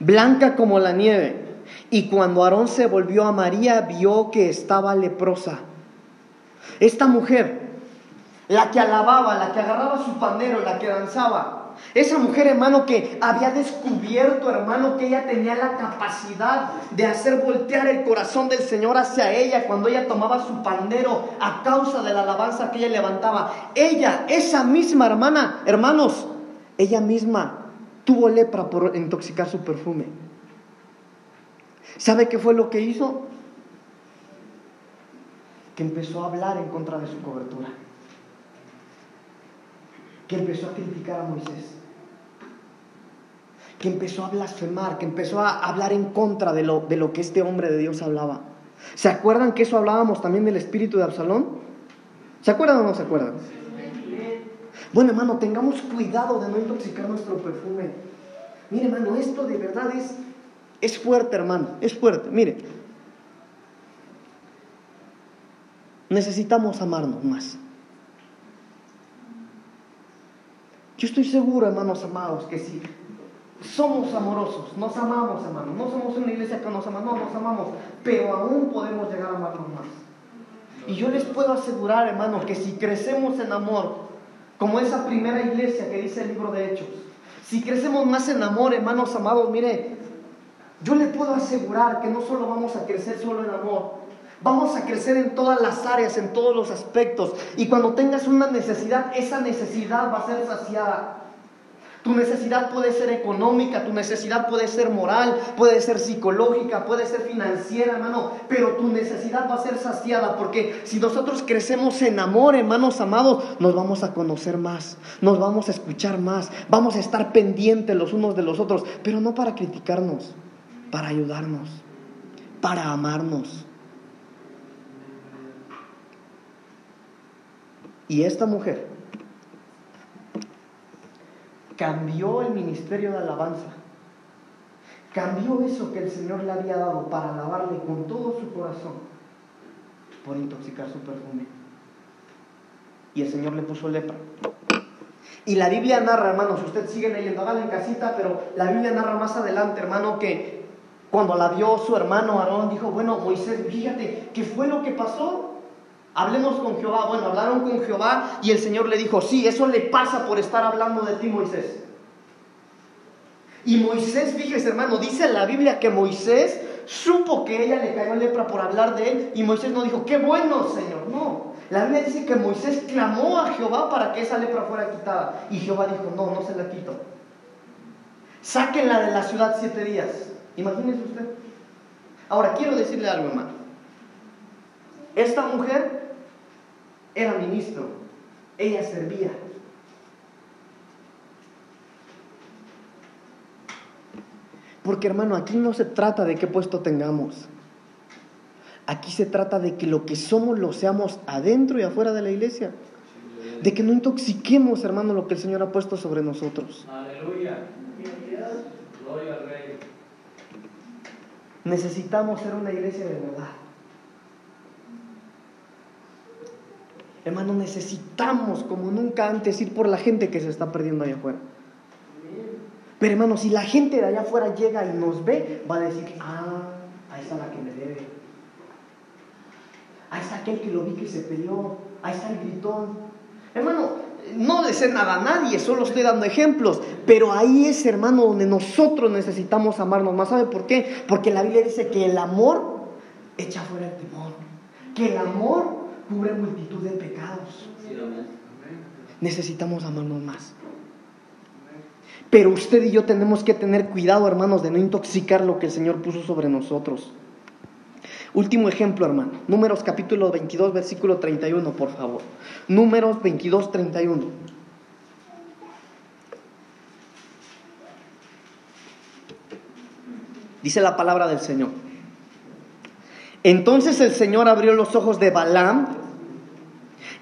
blanca como la nieve. Y cuando Aarón se volvió a María, vio que estaba leprosa. Esta mujer, la que alababa, la que agarraba su pandero, la que danzaba, esa mujer, hermano, que había descubierto, hermano, que ella tenía la capacidad de hacer voltear el corazón del Señor hacia ella cuando ella tomaba su pandero a causa de la alabanza que ella levantaba. Ella, esa misma hermana, hermanos, ella misma tuvo lepra por intoxicar su perfume. ¿Sabe qué fue lo que hizo? Que empezó a hablar en contra de su cobertura que empezó a criticar a Moisés, que empezó a blasfemar, que empezó a hablar en contra de lo, de lo que este hombre de Dios hablaba. ¿Se acuerdan que eso hablábamos también del espíritu de Absalón? ¿Se acuerdan o no se acuerdan? Bueno, hermano, tengamos cuidado de no intoxicar nuestro perfume. Mire, hermano, esto de verdad es, es fuerte, hermano, es fuerte. Mire, necesitamos amarnos más. Yo estoy seguro, hermanos amados, que si somos amorosos, nos amamos, hermanos, no somos una iglesia que nos ama, no, nos amamos, pero aún podemos llegar a amarnos más. Y yo les puedo asegurar, hermano, que si crecemos en amor, como esa primera iglesia que dice el libro de Hechos, si crecemos más en amor, hermanos amados, mire, yo le puedo asegurar que no solo vamos a crecer solo en amor, Vamos a crecer en todas las áreas, en todos los aspectos. Y cuando tengas una necesidad, esa necesidad va a ser saciada. Tu necesidad puede ser económica, tu necesidad puede ser moral, puede ser psicológica, puede ser financiera, hermano, pero tu necesidad va a ser saciada porque si nosotros crecemos en amor, hermanos amados, nos vamos a conocer más, nos vamos a escuchar más, vamos a estar pendientes los unos de los otros, pero no para criticarnos, para ayudarnos, para amarnos. Y esta mujer cambió el ministerio de alabanza, cambió eso que el Señor le había dado para alabarle con todo su corazón por intoxicar su perfume. Y el Señor le puso lepra. Y la Biblia narra, hermano, si usted sigue leyendo, hágalo en casita, pero la Biblia narra más adelante, hermano, que cuando la vio su hermano Aarón, dijo, bueno, Moisés, fíjate, ¿qué fue lo que pasó? Hablemos con Jehová. Bueno, hablaron con Jehová y el Señor le dijo, sí, eso le pasa por estar hablando de ti, Moisés. Y Moisés, fíjese hermano, dice la Biblia que Moisés supo que ella le cayó lepra por hablar de él y Moisés no dijo, qué bueno, Señor, no. La Biblia dice que Moisés clamó a Jehová para que esa lepra fuera quitada y Jehová dijo, no, no se la quito. Sáquenla de la ciudad siete días. Imagínese usted. Ahora, quiero decirle algo, hermano. Esta mujer era ministro, ella servía. Porque hermano, aquí no se trata de qué puesto tengamos. Aquí se trata de que lo que somos lo seamos adentro y afuera de la iglesia. De que no intoxiquemos, hermano, lo que el Señor ha puesto sobre nosotros. Aleluya. Gloria al Rey. Necesitamos ser una iglesia de verdad. Hermano, necesitamos como nunca antes ir por la gente que se está perdiendo allá afuera. Pero hermano, si la gente de allá afuera llega y nos ve, va a decir, ah, ahí está la que me debe. Ahí está aquel que lo vi que se peleó. Ahí está el gritón. Hermano, no le nada a nadie, solo estoy dando ejemplos. Pero ahí es, hermano, donde nosotros necesitamos amarnos más. ¿Sabe por qué? Porque la Biblia dice que el amor echa fuera el temor. Que el amor cubre multitud de pecados. Necesitamos amarnos más. Pero usted y yo tenemos que tener cuidado, hermanos, de no intoxicar lo que el Señor puso sobre nosotros. Último ejemplo, hermano. Números capítulo 22, versículo 31, por favor. Números 22, 31. Dice la palabra del Señor. Entonces el Señor abrió los ojos de Balaam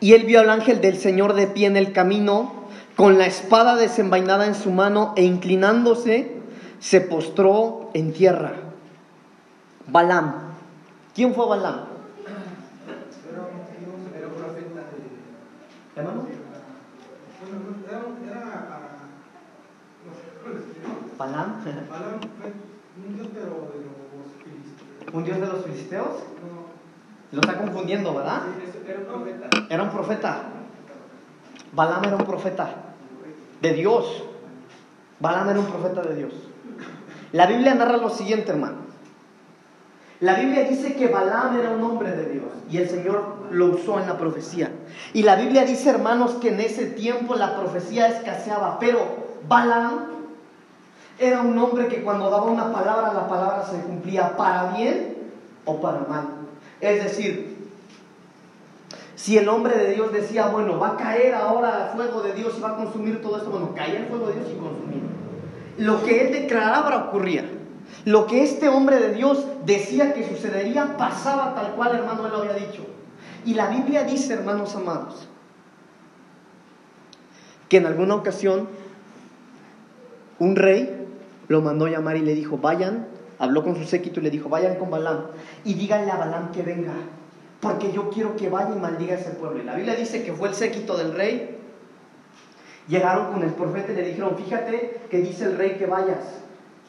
y él vio al ángel del Señor de pie en el camino con la espada desenvainada en su mano e inclinándose se postró en tierra. Balaam. ¿Quién fue Balaam? Balaam.
Balaam fue un dios, pero de los filisteos.
¿Un dios de los filisteos? Lo está confundiendo, ¿verdad?
Era un profeta.
Era un profeta. Balaam era un profeta de Dios. Balaam era un profeta de Dios. La Biblia narra lo siguiente, hermano. La Biblia dice que Balaam era un hombre de Dios y el Señor lo usó en la profecía. Y la Biblia dice, hermanos, que en ese tiempo la profecía escaseaba, pero Balaam era un hombre que cuando daba una palabra, la palabra se cumplía para bien o para mal. Es decir, si el hombre de Dios decía, bueno, va a caer ahora el fuego de Dios y va a consumir todo esto, bueno, caía el fuego de Dios y consumía. Lo que él declaraba ocurría. Lo que este hombre de Dios decía que sucedería pasaba tal cual, hermano, él lo había dicho. Y la Biblia dice, hermanos amados, que en alguna ocasión un rey lo mandó llamar y le dijo, vayan, habló con su séquito y le dijo, vayan con Balaam y díganle a Balaam que venga, porque yo quiero que vaya y maldiga a ese pueblo. Y la Biblia dice que fue el séquito del rey. Llegaron con el profeta y le dijeron, fíjate que dice el rey que vayas,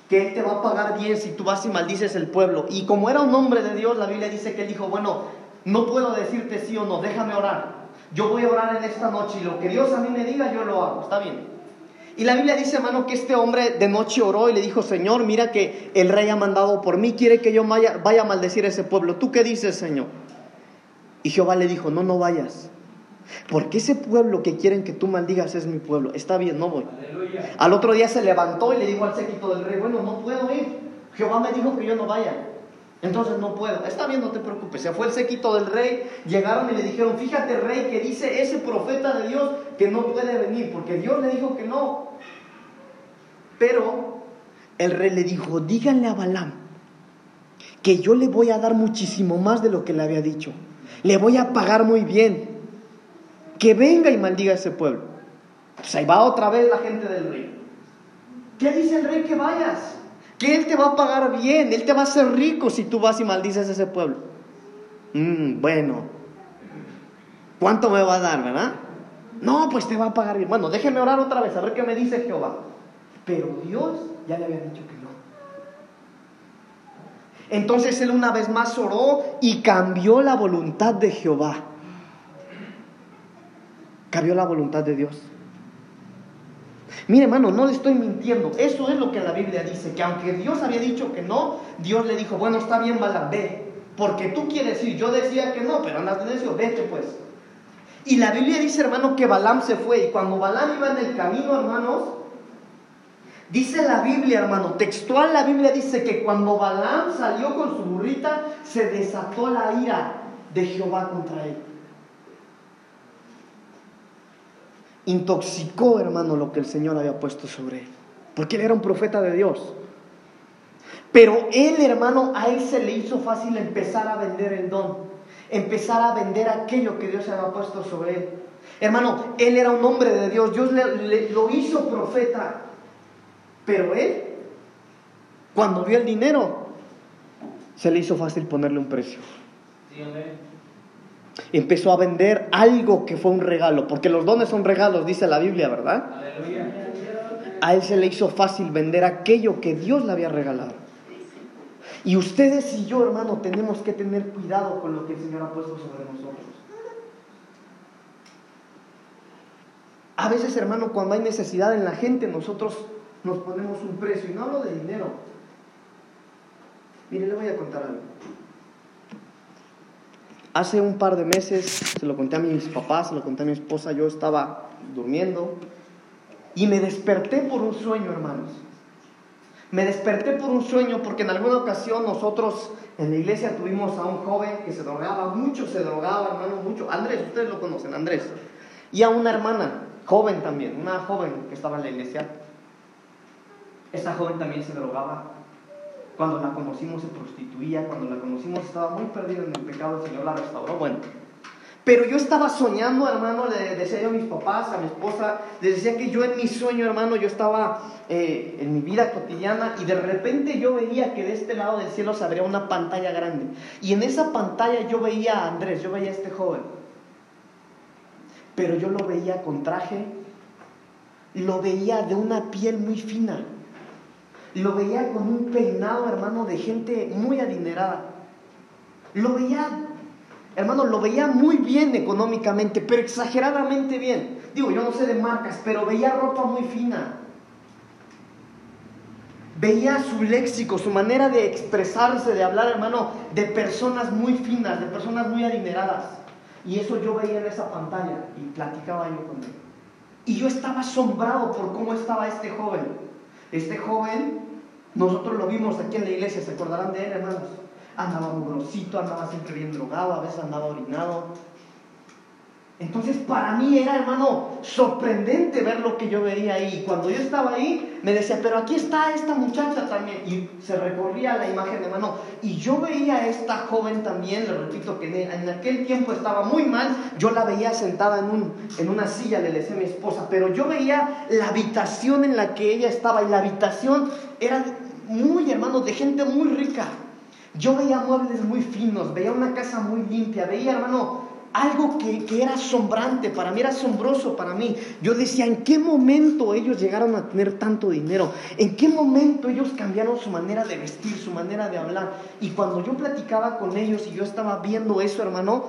que él te va a pagar bien si tú vas y maldices el pueblo. Y como era un hombre de Dios, la Biblia dice que él dijo, bueno, no puedo decirte sí o no, déjame orar. Yo voy a orar en esta noche y lo que Dios a mí me diga, yo lo hago. ¿Está bien? Y la Biblia dice, hermano, que este hombre de noche oró y le dijo, Señor, mira que el rey ha mandado por mí, quiere que yo vaya, vaya a maldecir a ese pueblo. ¿Tú qué dices, Señor? Y Jehová le dijo, no, no vayas. Porque ese pueblo que quieren que tú maldigas es mi pueblo. Está bien, no voy.
aleluya.
Al otro día se levantó y le dijo al séquito del rey, bueno, no puedo ir. Jehová me dijo que yo no vaya. Entonces no puedo. Está bien, no te preocupes. Se fue el séquito del rey, llegaron y le dijeron, fíjate rey que dice ese profeta de Dios que no puede venir, porque Dios le dijo que no. Pero el rey le dijo, díganle a Balaam que yo le voy a dar muchísimo más de lo que le había dicho. Le voy a pagar muy bien. Que venga y maldiga a ese pueblo. Pues ahí va otra vez la gente del rey. ¿Qué dice el rey que vayas? Que él te va a pagar bien, él te va a hacer rico si tú vas y maldices a ese pueblo. Mm, bueno, ¿cuánto me va a dar, verdad? No, pues te va a pagar bien. Bueno, déjeme orar otra vez, a ver qué me dice Jehová. Pero Dios ya le había dicho que no. Entonces él una vez más oró y cambió la voluntad de Jehová. Cambió la voluntad de Dios. Mire, hermano, no le estoy mintiendo. Eso es lo que la Biblia dice. Que aunque Dios había dicho que no, Dios le dijo, bueno, está bien, Balaam, ve. Porque tú quieres ir. Yo decía que no, pero andas de necio, vete pues. Y la Biblia dice, hermano, que Balaam se fue. Y cuando Balaam iba en el camino, hermanos, dice la Biblia, hermano, textual la Biblia dice que cuando Balaam salió con su burrita, se desató la ira de Jehová contra él. Intoxicó, hermano, lo que el Señor había puesto sobre él. Porque él era un profeta de Dios. Pero él, hermano, a él se le hizo fácil empezar a vender el don. Empezar a vender aquello que Dios había puesto sobre él. Hermano, él era un hombre de Dios. Dios le, lo hizo profeta. Pero él, cuando vio el dinero, se le hizo fácil ponerle un precio.
Sí.
Empezó a vender algo que fue un regalo, porque los dones son regalos, dice la Biblia, ¿verdad?
Aleluya.
A él se le hizo fácil vender aquello que Dios le había regalado. Y ustedes y yo, hermano, tenemos que tener cuidado con lo que el Señor ha puesto sobre nosotros. A veces, hermano, cuando hay necesidad en la gente, nosotros nos ponemos un precio. Y no hablo de dinero. Mire, le voy a contar algo. Hace un par de meses, se lo conté a mis papás, se lo conté a mi esposa, yo estaba durmiendo y me desperté por un sueño, hermanos. Me desperté por un sueño porque en alguna ocasión nosotros en la iglesia tuvimos a un joven que se drogaba mucho, se drogaba, hermano, mucho. Andrés, ustedes lo conocen, Andrés. Y a una hermana, joven también, una joven que estaba en la iglesia. Esa joven también se drogaba. Cuando la conocimos se prostituía, cuando la conocimos estaba muy perdida en el pecado, el Señor la restauró. Bueno, pero yo estaba soñando, hermano, le decía yo a mis papás, a mi esposa, les decía que yo en mi sueño, hermano, yo estaba eh, en mi vida cotidiana y de repente yo veía que de este lado del cielo se abría una pantalla grande. Y en esa pantalla yo veía a Andrés, yo veía a este joven. Pero yo lo veía con traje, lo veía de una piel muy fina, lo veía con un peinado, hermano, de gente muy adinerada. Lo veía Hermano, lo veía muy bien económicamente, pero exageradamente bien. Digo, yo no sé de marcas, pero veía ropa muy fina. Veía su léxico, su manera de expresarse, de hablar, hermano, de personas muy finas, de personas muy adineradas. Y eso yo veía en esa pantalla y platicaba yo con él. Y yo estaba asombrado por cómo estaba este joven. Este joven, nosotros lo vimos aquí en la iglesia, ¿se acordarán de él, hermanos? andaba grosito, andaba siempre bien drogado, a veces andaba orinado. Entonces para mí era, hermano, sorprendente ver lo que yo veía ahí. Cuando yo estaba ahí, me decía, pero aquí está esta muchacha también. Y se recorría la imagen, hermano. Y yo veía a esta joven también, le repito que en aquel tiempo estaba muy mal. Yo la veía sentada en, un, en una silla, le decía a mi esposa, pero yo veía la habitación en la que ella estaba. Y la habitación era muy, hermano, de gente muy rica. Yo veía muebles muy finos, veía una casa muy limpia, veía, hermano, algo que, era asombrante, para mí era asombroso para mí. Yo decía, ¿en qué momento ellos llegaron a tener tanto dinero? ¿En qué momento ellos cambiaron su manera de vestir, su manera de hablar? Y cuando yo platicaba con ellos y yo estaba viendo eso, hermano,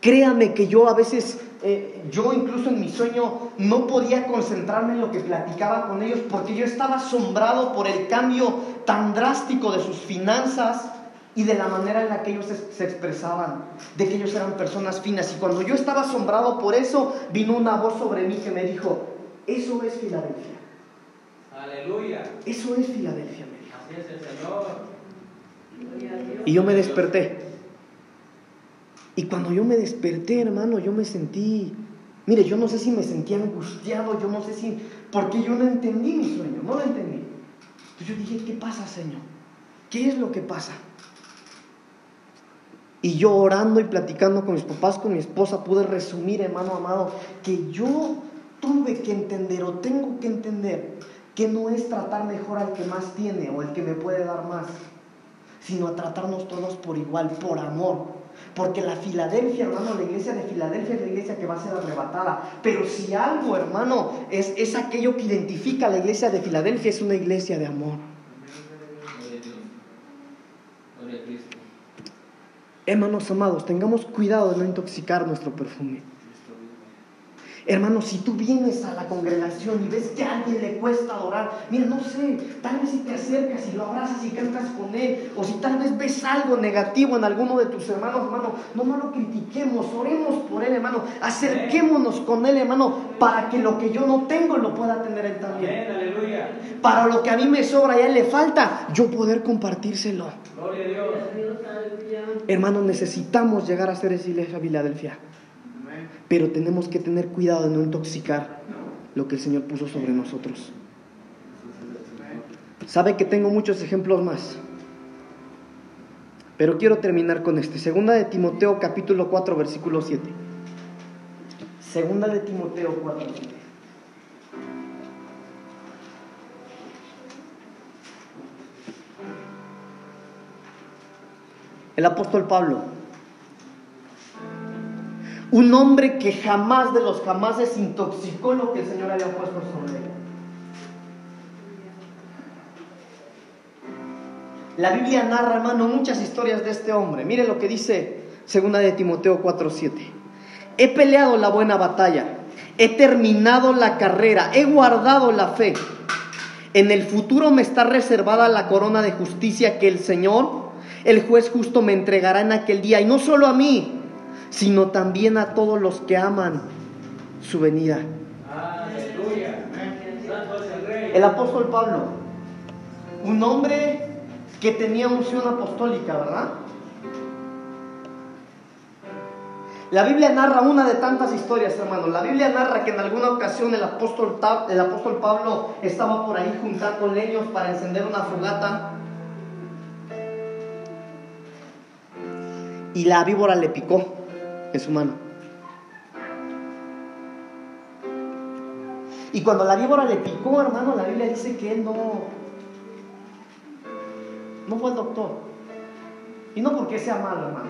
créame que yo a veces, eh, yo incluso en mi sueño no podía concentrarme en lo que platicaba con ellos porque yo estaba asombrado por el cambio tan drástico de sus finanzas y de la manera en la que ellos se, expresaban, de que ellos eran personas finas. Y cuando yo estaba asombrado por eso, vino una voz sobre mí que me dijo, eso es Filadelfia.
Aleluya.
Eso es Filadelfia, me dijo.
Así es el Señor.
Y yo me desperté. Y cuando yo me desperté, hermano, yo me sentí, mire, yo no sé si me sentí angustiado, yo no sé si, porque yo no entendí mi sueño, no lo entendí. Entonces yo dije, ¿qué pasa, Señor? ¿Qué es lo que pasa? Y yo orando y platicando con mis papás, con mi esposa, pude resumir, hermano amado, que yo tuve que entender o tengo que entender que no es tratar mejor al que más tiene o el que me puede dar más, sino a tratarnos todos por igual, por amor. Porque la Filadelfia, hermano, la iglesia de Filadelfia es la iglesia que va a ser arrebatada. Pero si algo, hermano, es, es aquello que identifica a la iglesia de Filadelfia, es una iglesia de amor. Hermanos amados, tengamos cuidado de no intoxicar nuestro perfume. Hermano, si tú vienes a la congregación y ves que a alguien le cuesta adorar, mira, no sé, tal vez si te acercas y lo abrazas y cantas con él, o si tal vez ves algo negativo en alguno de tus hermanos, hermano, no, no lo critiquemos, oremos por él, hermano, acerquémonos con él, hermano, para que lo que yo no tengo lo pueda tener él también.
aleluya.
Para lo que a mí me sobra y a él le falta, yo poder compartírselo.
Gloria a Dios.
Hermano, necesitamos llegar a ser esa iglesia Filadelfia. Pero tenemos que tener cuidado de no intoxicar lo que el Señor puso sobre nosotros. Sabe que tengo muchos ejemplos más. Pero quiero terminar con este. Segunda de Timoteo capítulo 4 versículo 7. Segunda de Timoteo 4 7. El apóstol Pablo un hombre que jamás de los jamás desintoxicó lo que el Señor había puesto sobre él. La Biblia narra, hermano, muchas historias de este hombre. Mire lo que dice segunda de Timoteo 4:7. He peleado la buena batalla, he terminado la carrera, he guardado la fe. En el futuro me está reservada la corona de justicia que el Señor, el juez justo, me entregará en aquel día. Y no solo a mí, sino también a todos los que aman su venida. El apóstol Pablo un hombre que tenía unción apostólica, ¿verdad? La Biblia narra una de tantas historias, hermano. La Biblia narra que en alguna ocasión el apóstol, el apóstol Pablo estaba por ahí juntando leños para encender una fogata. Y la víbora le picó en su mano. Y cuando la víbora le picó, hermano, la Biblia dice que él no, no fue al doctor. Y no porque sea malo, hermano.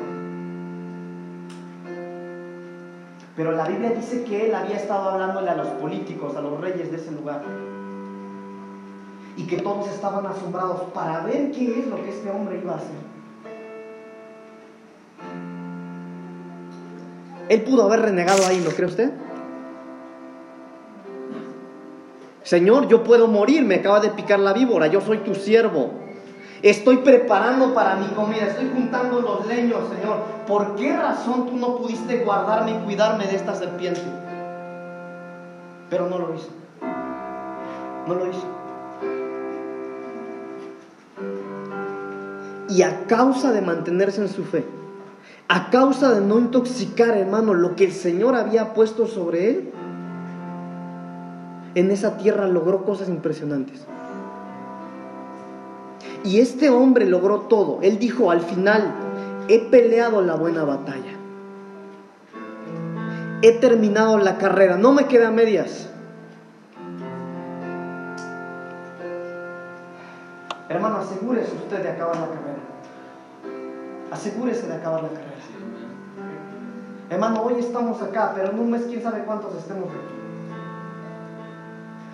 Pero la Biblia dice que él había estado hablándole a los políticos, a los reyes de ese lugar. Y que todos estaban asombrados para ver qué es lo que este hombre iba a hacer. Él pudo haber renegado ahí, ¿no cree usted? Señor, yo puedo morir, me acaba de picar la víbora, yo soy tu siervo. Estoy preparando para mi comida, estoy juntando los leños, Señor. ¿Por qué razón tú no pudiste guardarme y cuidarme de esta serpiente? Pero no lo hizo. No lo hizo. Y a causa de mantenerse en su fe, a causa de no intoxicar, hermano, lo que el Señor había puesto sobre él, en esa tierra logró cosas impresionantes. Y este hombre logró todo. Él dijo al final, he peleado la buena batalla. He terminado la carrera, no me queda medias. Hermano, asegúrese usted de acabar la carrera. Asegúrese de acabar la carrera. Hermano, hoy estamos acá, pero en un mes quién sabe cuántos estemos aquí.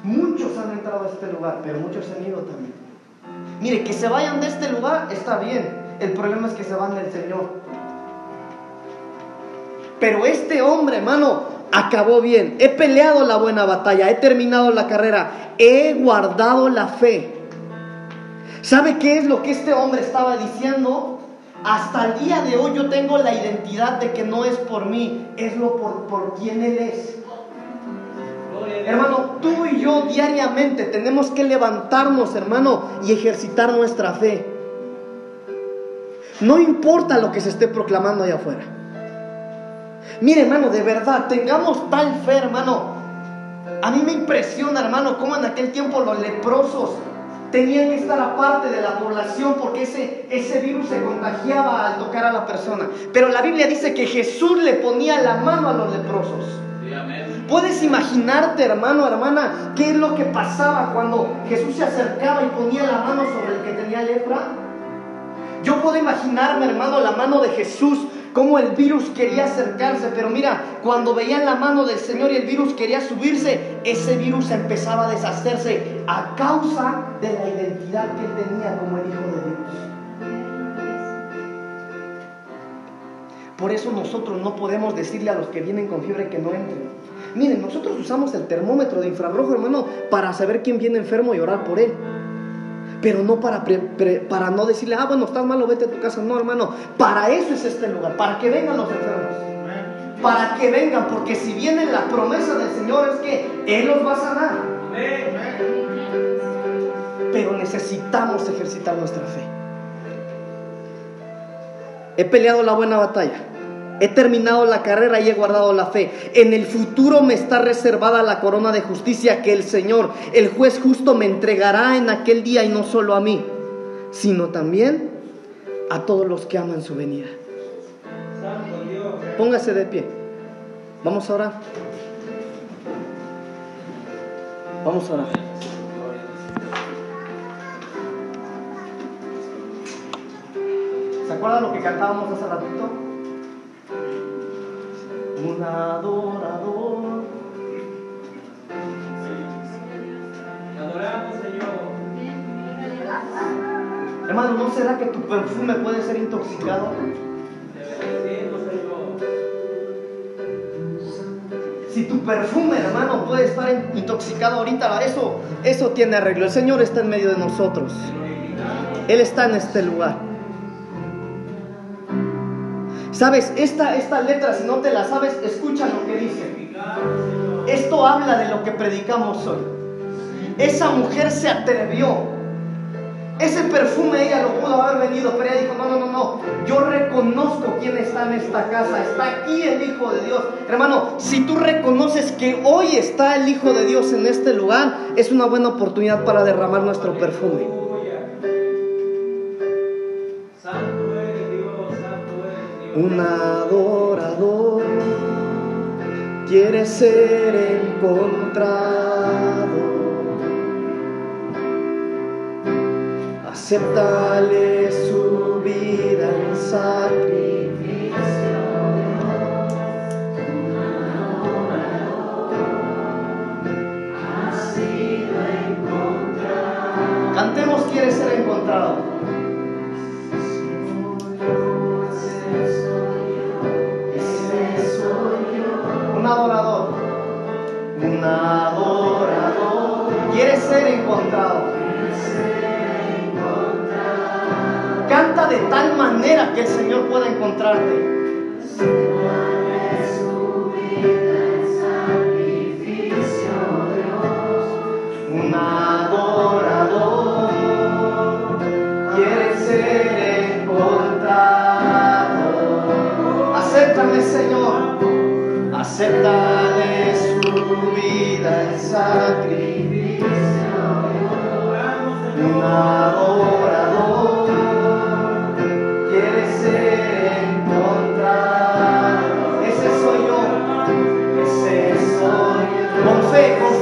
Muchos han entrado a este lugar, pero muchos han ido también. Mire, que se vayan de este lugar está bien. El problema es que se van del Señor. Pero este hombre, hermano, acabó bien. He peleado la buena batalla, he terminado la carrera, he guardado la fe. ¿Sabe qué es lo que este hombre estaba diciendo? Hasta el día de hoy yo tengo la identidad de que no es por mí, es lo por, por quien Él es. Hermano, tú y yo diariamente tenemos que levantarnos, hermano, y ejercitar nuestra fe. No importa lo que se esté proclamando allá afuera. Mire, hermano, de verdad, tengamos tal fe, hermano. A mí me impresiona, hermano, cómo en aquel tiempo los leprosos tenían que estar aparte de la población porque ese, ese virus se contagiaba al tocar a la persona. Pero la Biblia dice que Jesús le ponía la mano a los leprosos. ¿Puedes imaginarte, hermano, hermana, qué es lo que pasaba cuando Jesús se acercaba y ponía la mano sobre el que tenía lepra? Yo puedo imaginarme, hermano, la mano de Jesús, cómo el virus quería acercarse, pero mira, cuando veían la mano del Señor y el virus quería subirse, ese virus empezaba a deshacerse a causa de la identidad que él tenía como el Hijo de Dios. Por eso nosotros no podemos decirle a los que vienen con fiebre que no entren. Miren, nosotros usamos el termómetro de infrarrojo, hermano, para saber quién viene enfermo y orar por él. Pero no para, para no decirle, ah, bueno, estás malo, vete a tu casa. No, hermano, para eso es este lugar, para que vengan los enfermos. Para que vengan, porque si viene la promesa del Señor es que Él los va a sanar. Pero necesitamos ejercitar nuestra fe. He peleado la buena batalla. He terminado la carrera y he guardado la fe. En el futuro me está reservada la corona de justicia que el Señor, el juez justo, me entregará en aquel día y no solo a mí, sino también a todos los que aman su venida. Póngase de pie. Vamos a orar. Vamos a orar. ¿Se acuerdan lo que cantábamos hace ratito? Un adorador.
adoramos, Señor.
Hermano, ¿no será que tu perfume puede ser intoxicado? Si tu perfume, hermano, puede estar intoxicado ahorita, eso, eso tiene arreglo. El Señor está en medio de nosotros. Él está en este lugar. Sabes, esta, esta letra, si no te la sabes, escucha lo que dice. Esto habla de lo que predicamos hoy. Esa mujer se atrevió Ese perfume ella lo pudo haber venido, pero ella dijo, no, no, no, no, yo reconozco quién está en esta casa, está aquí el Hijo de Dios. Hermano, si tú reconoces que hoy está el Hijo de Dios en este lugar, es una buena oportunidad para derramar nuestro perfume. Un adorador quiere ser encontrado. Aceptale su vida en sacrificio. Cantemos quiere ser encontrado. Adorador. Quiere ser encontrado. Canta de tal manera que el Señor pueda encontrarte. Un Acéptale su vida en sacrificio. Un adorador quiere ser encontrado. Ese soy yo. Ese soy yo. Con fe, con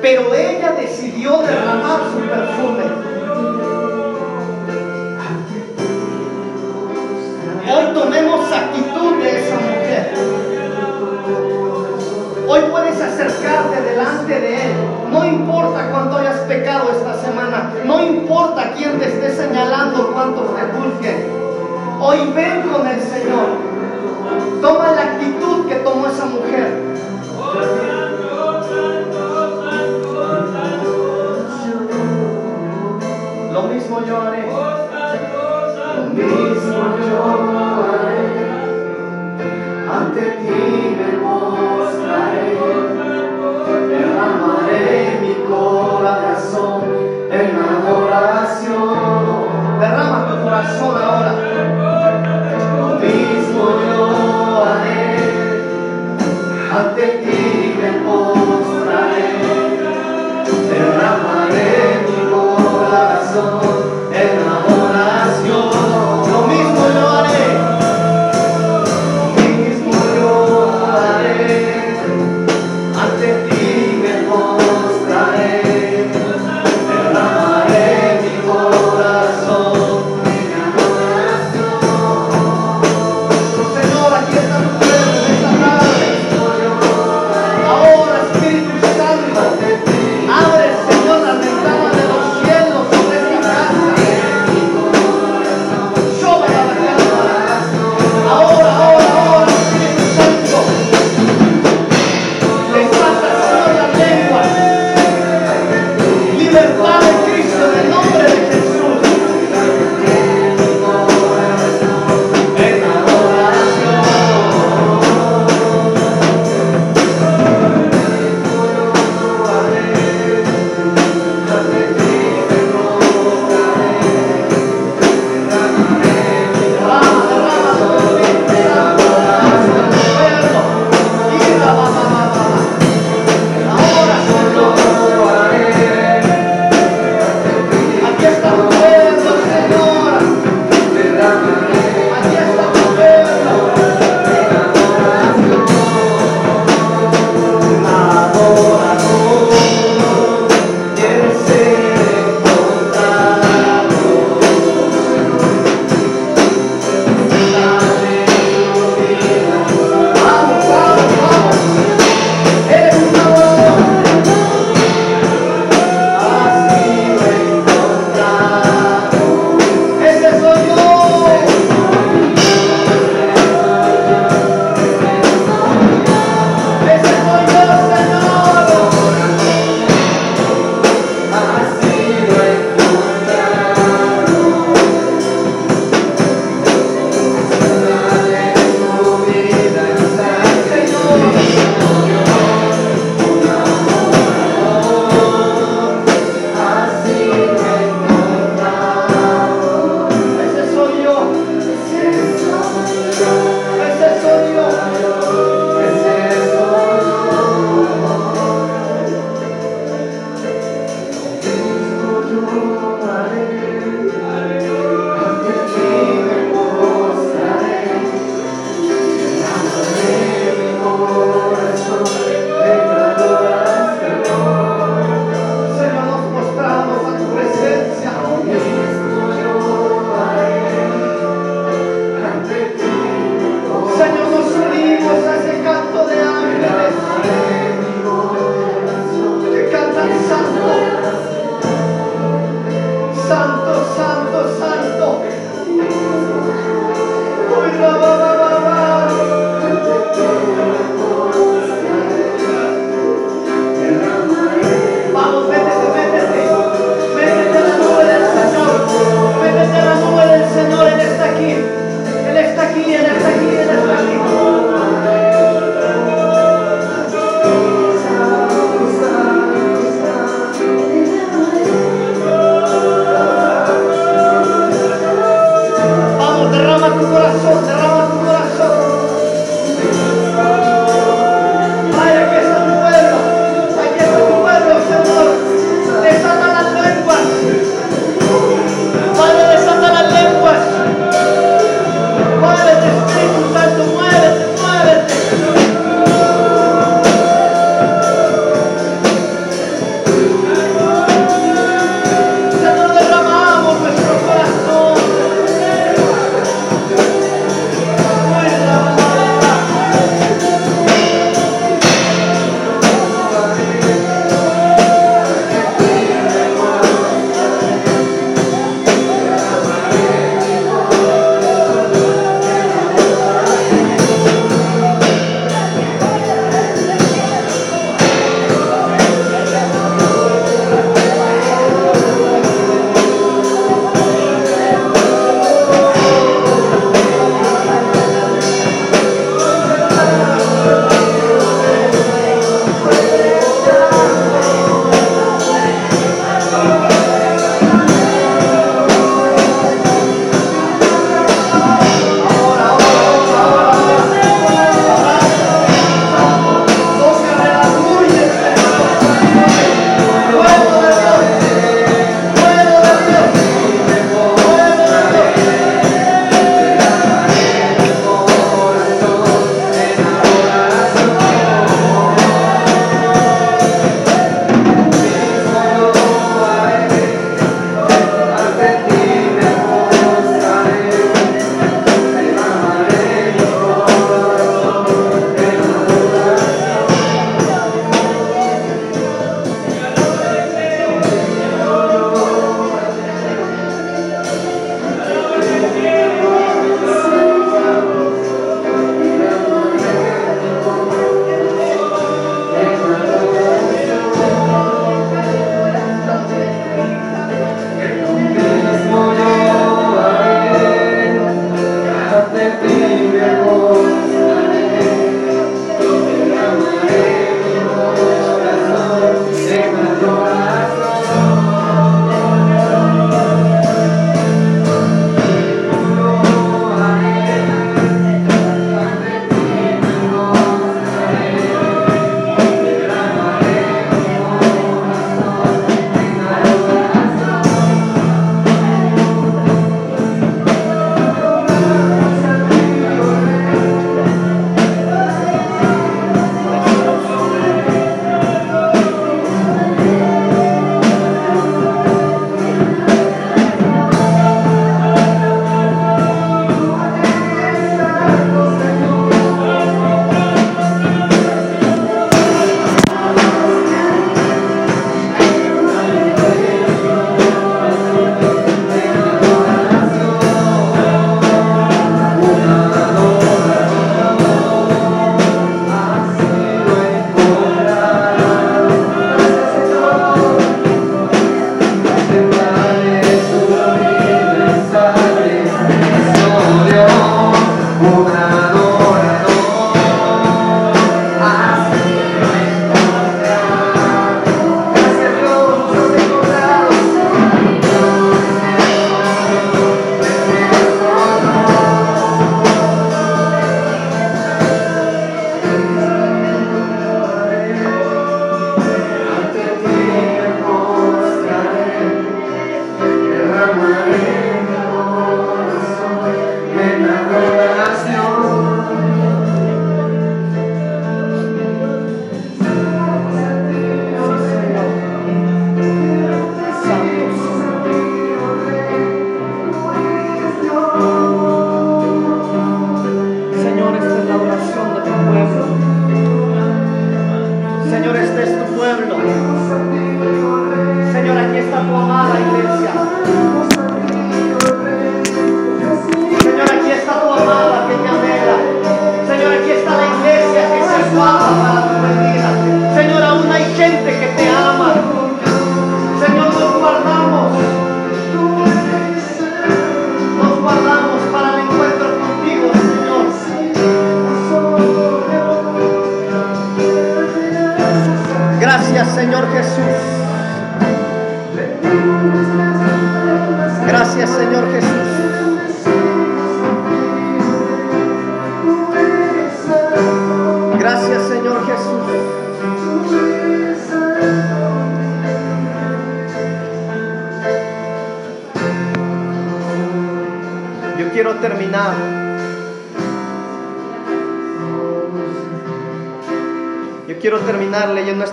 Pero ella decidió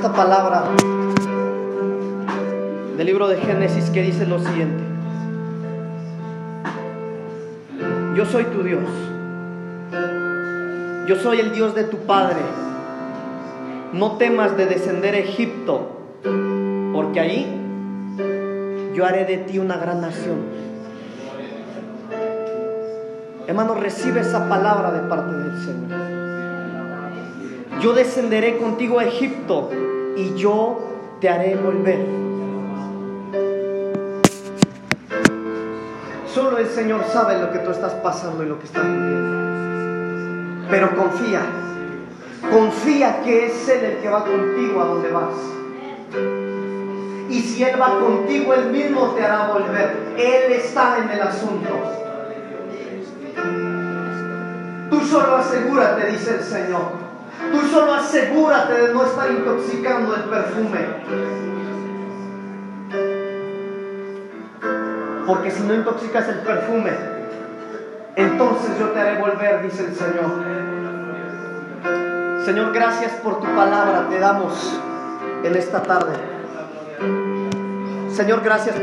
esta palabra del libro de Génesis que dice lo siguiente. Yo soy tu Dios. Yo soy el Dios de tu Padre. No temas de descender a Egipto, porque allí yo haré de ti una gran nación. Hermano, recibe esa palabra de parte del Señor. Yo descenderé contigo a Egipto y yo te haré volver. Solo el Señor sabe lo que tú estás pasando y lo que estás viviendo. Pero confía, confía que es Él el que va contigo a donde vas. Y si Él va contigo, Él mismo te hará volver. Él está en el asunto. Tú solo asegúrate, dice el Señor. Tú solo asegúrate de no estar intoxicando el perfume. Porque si no intoxicas el perfume, entonces yo te haré volver, dice el Señor. Señor, gracias por tu palabra, te damos en esta tarde. Señor, gracias.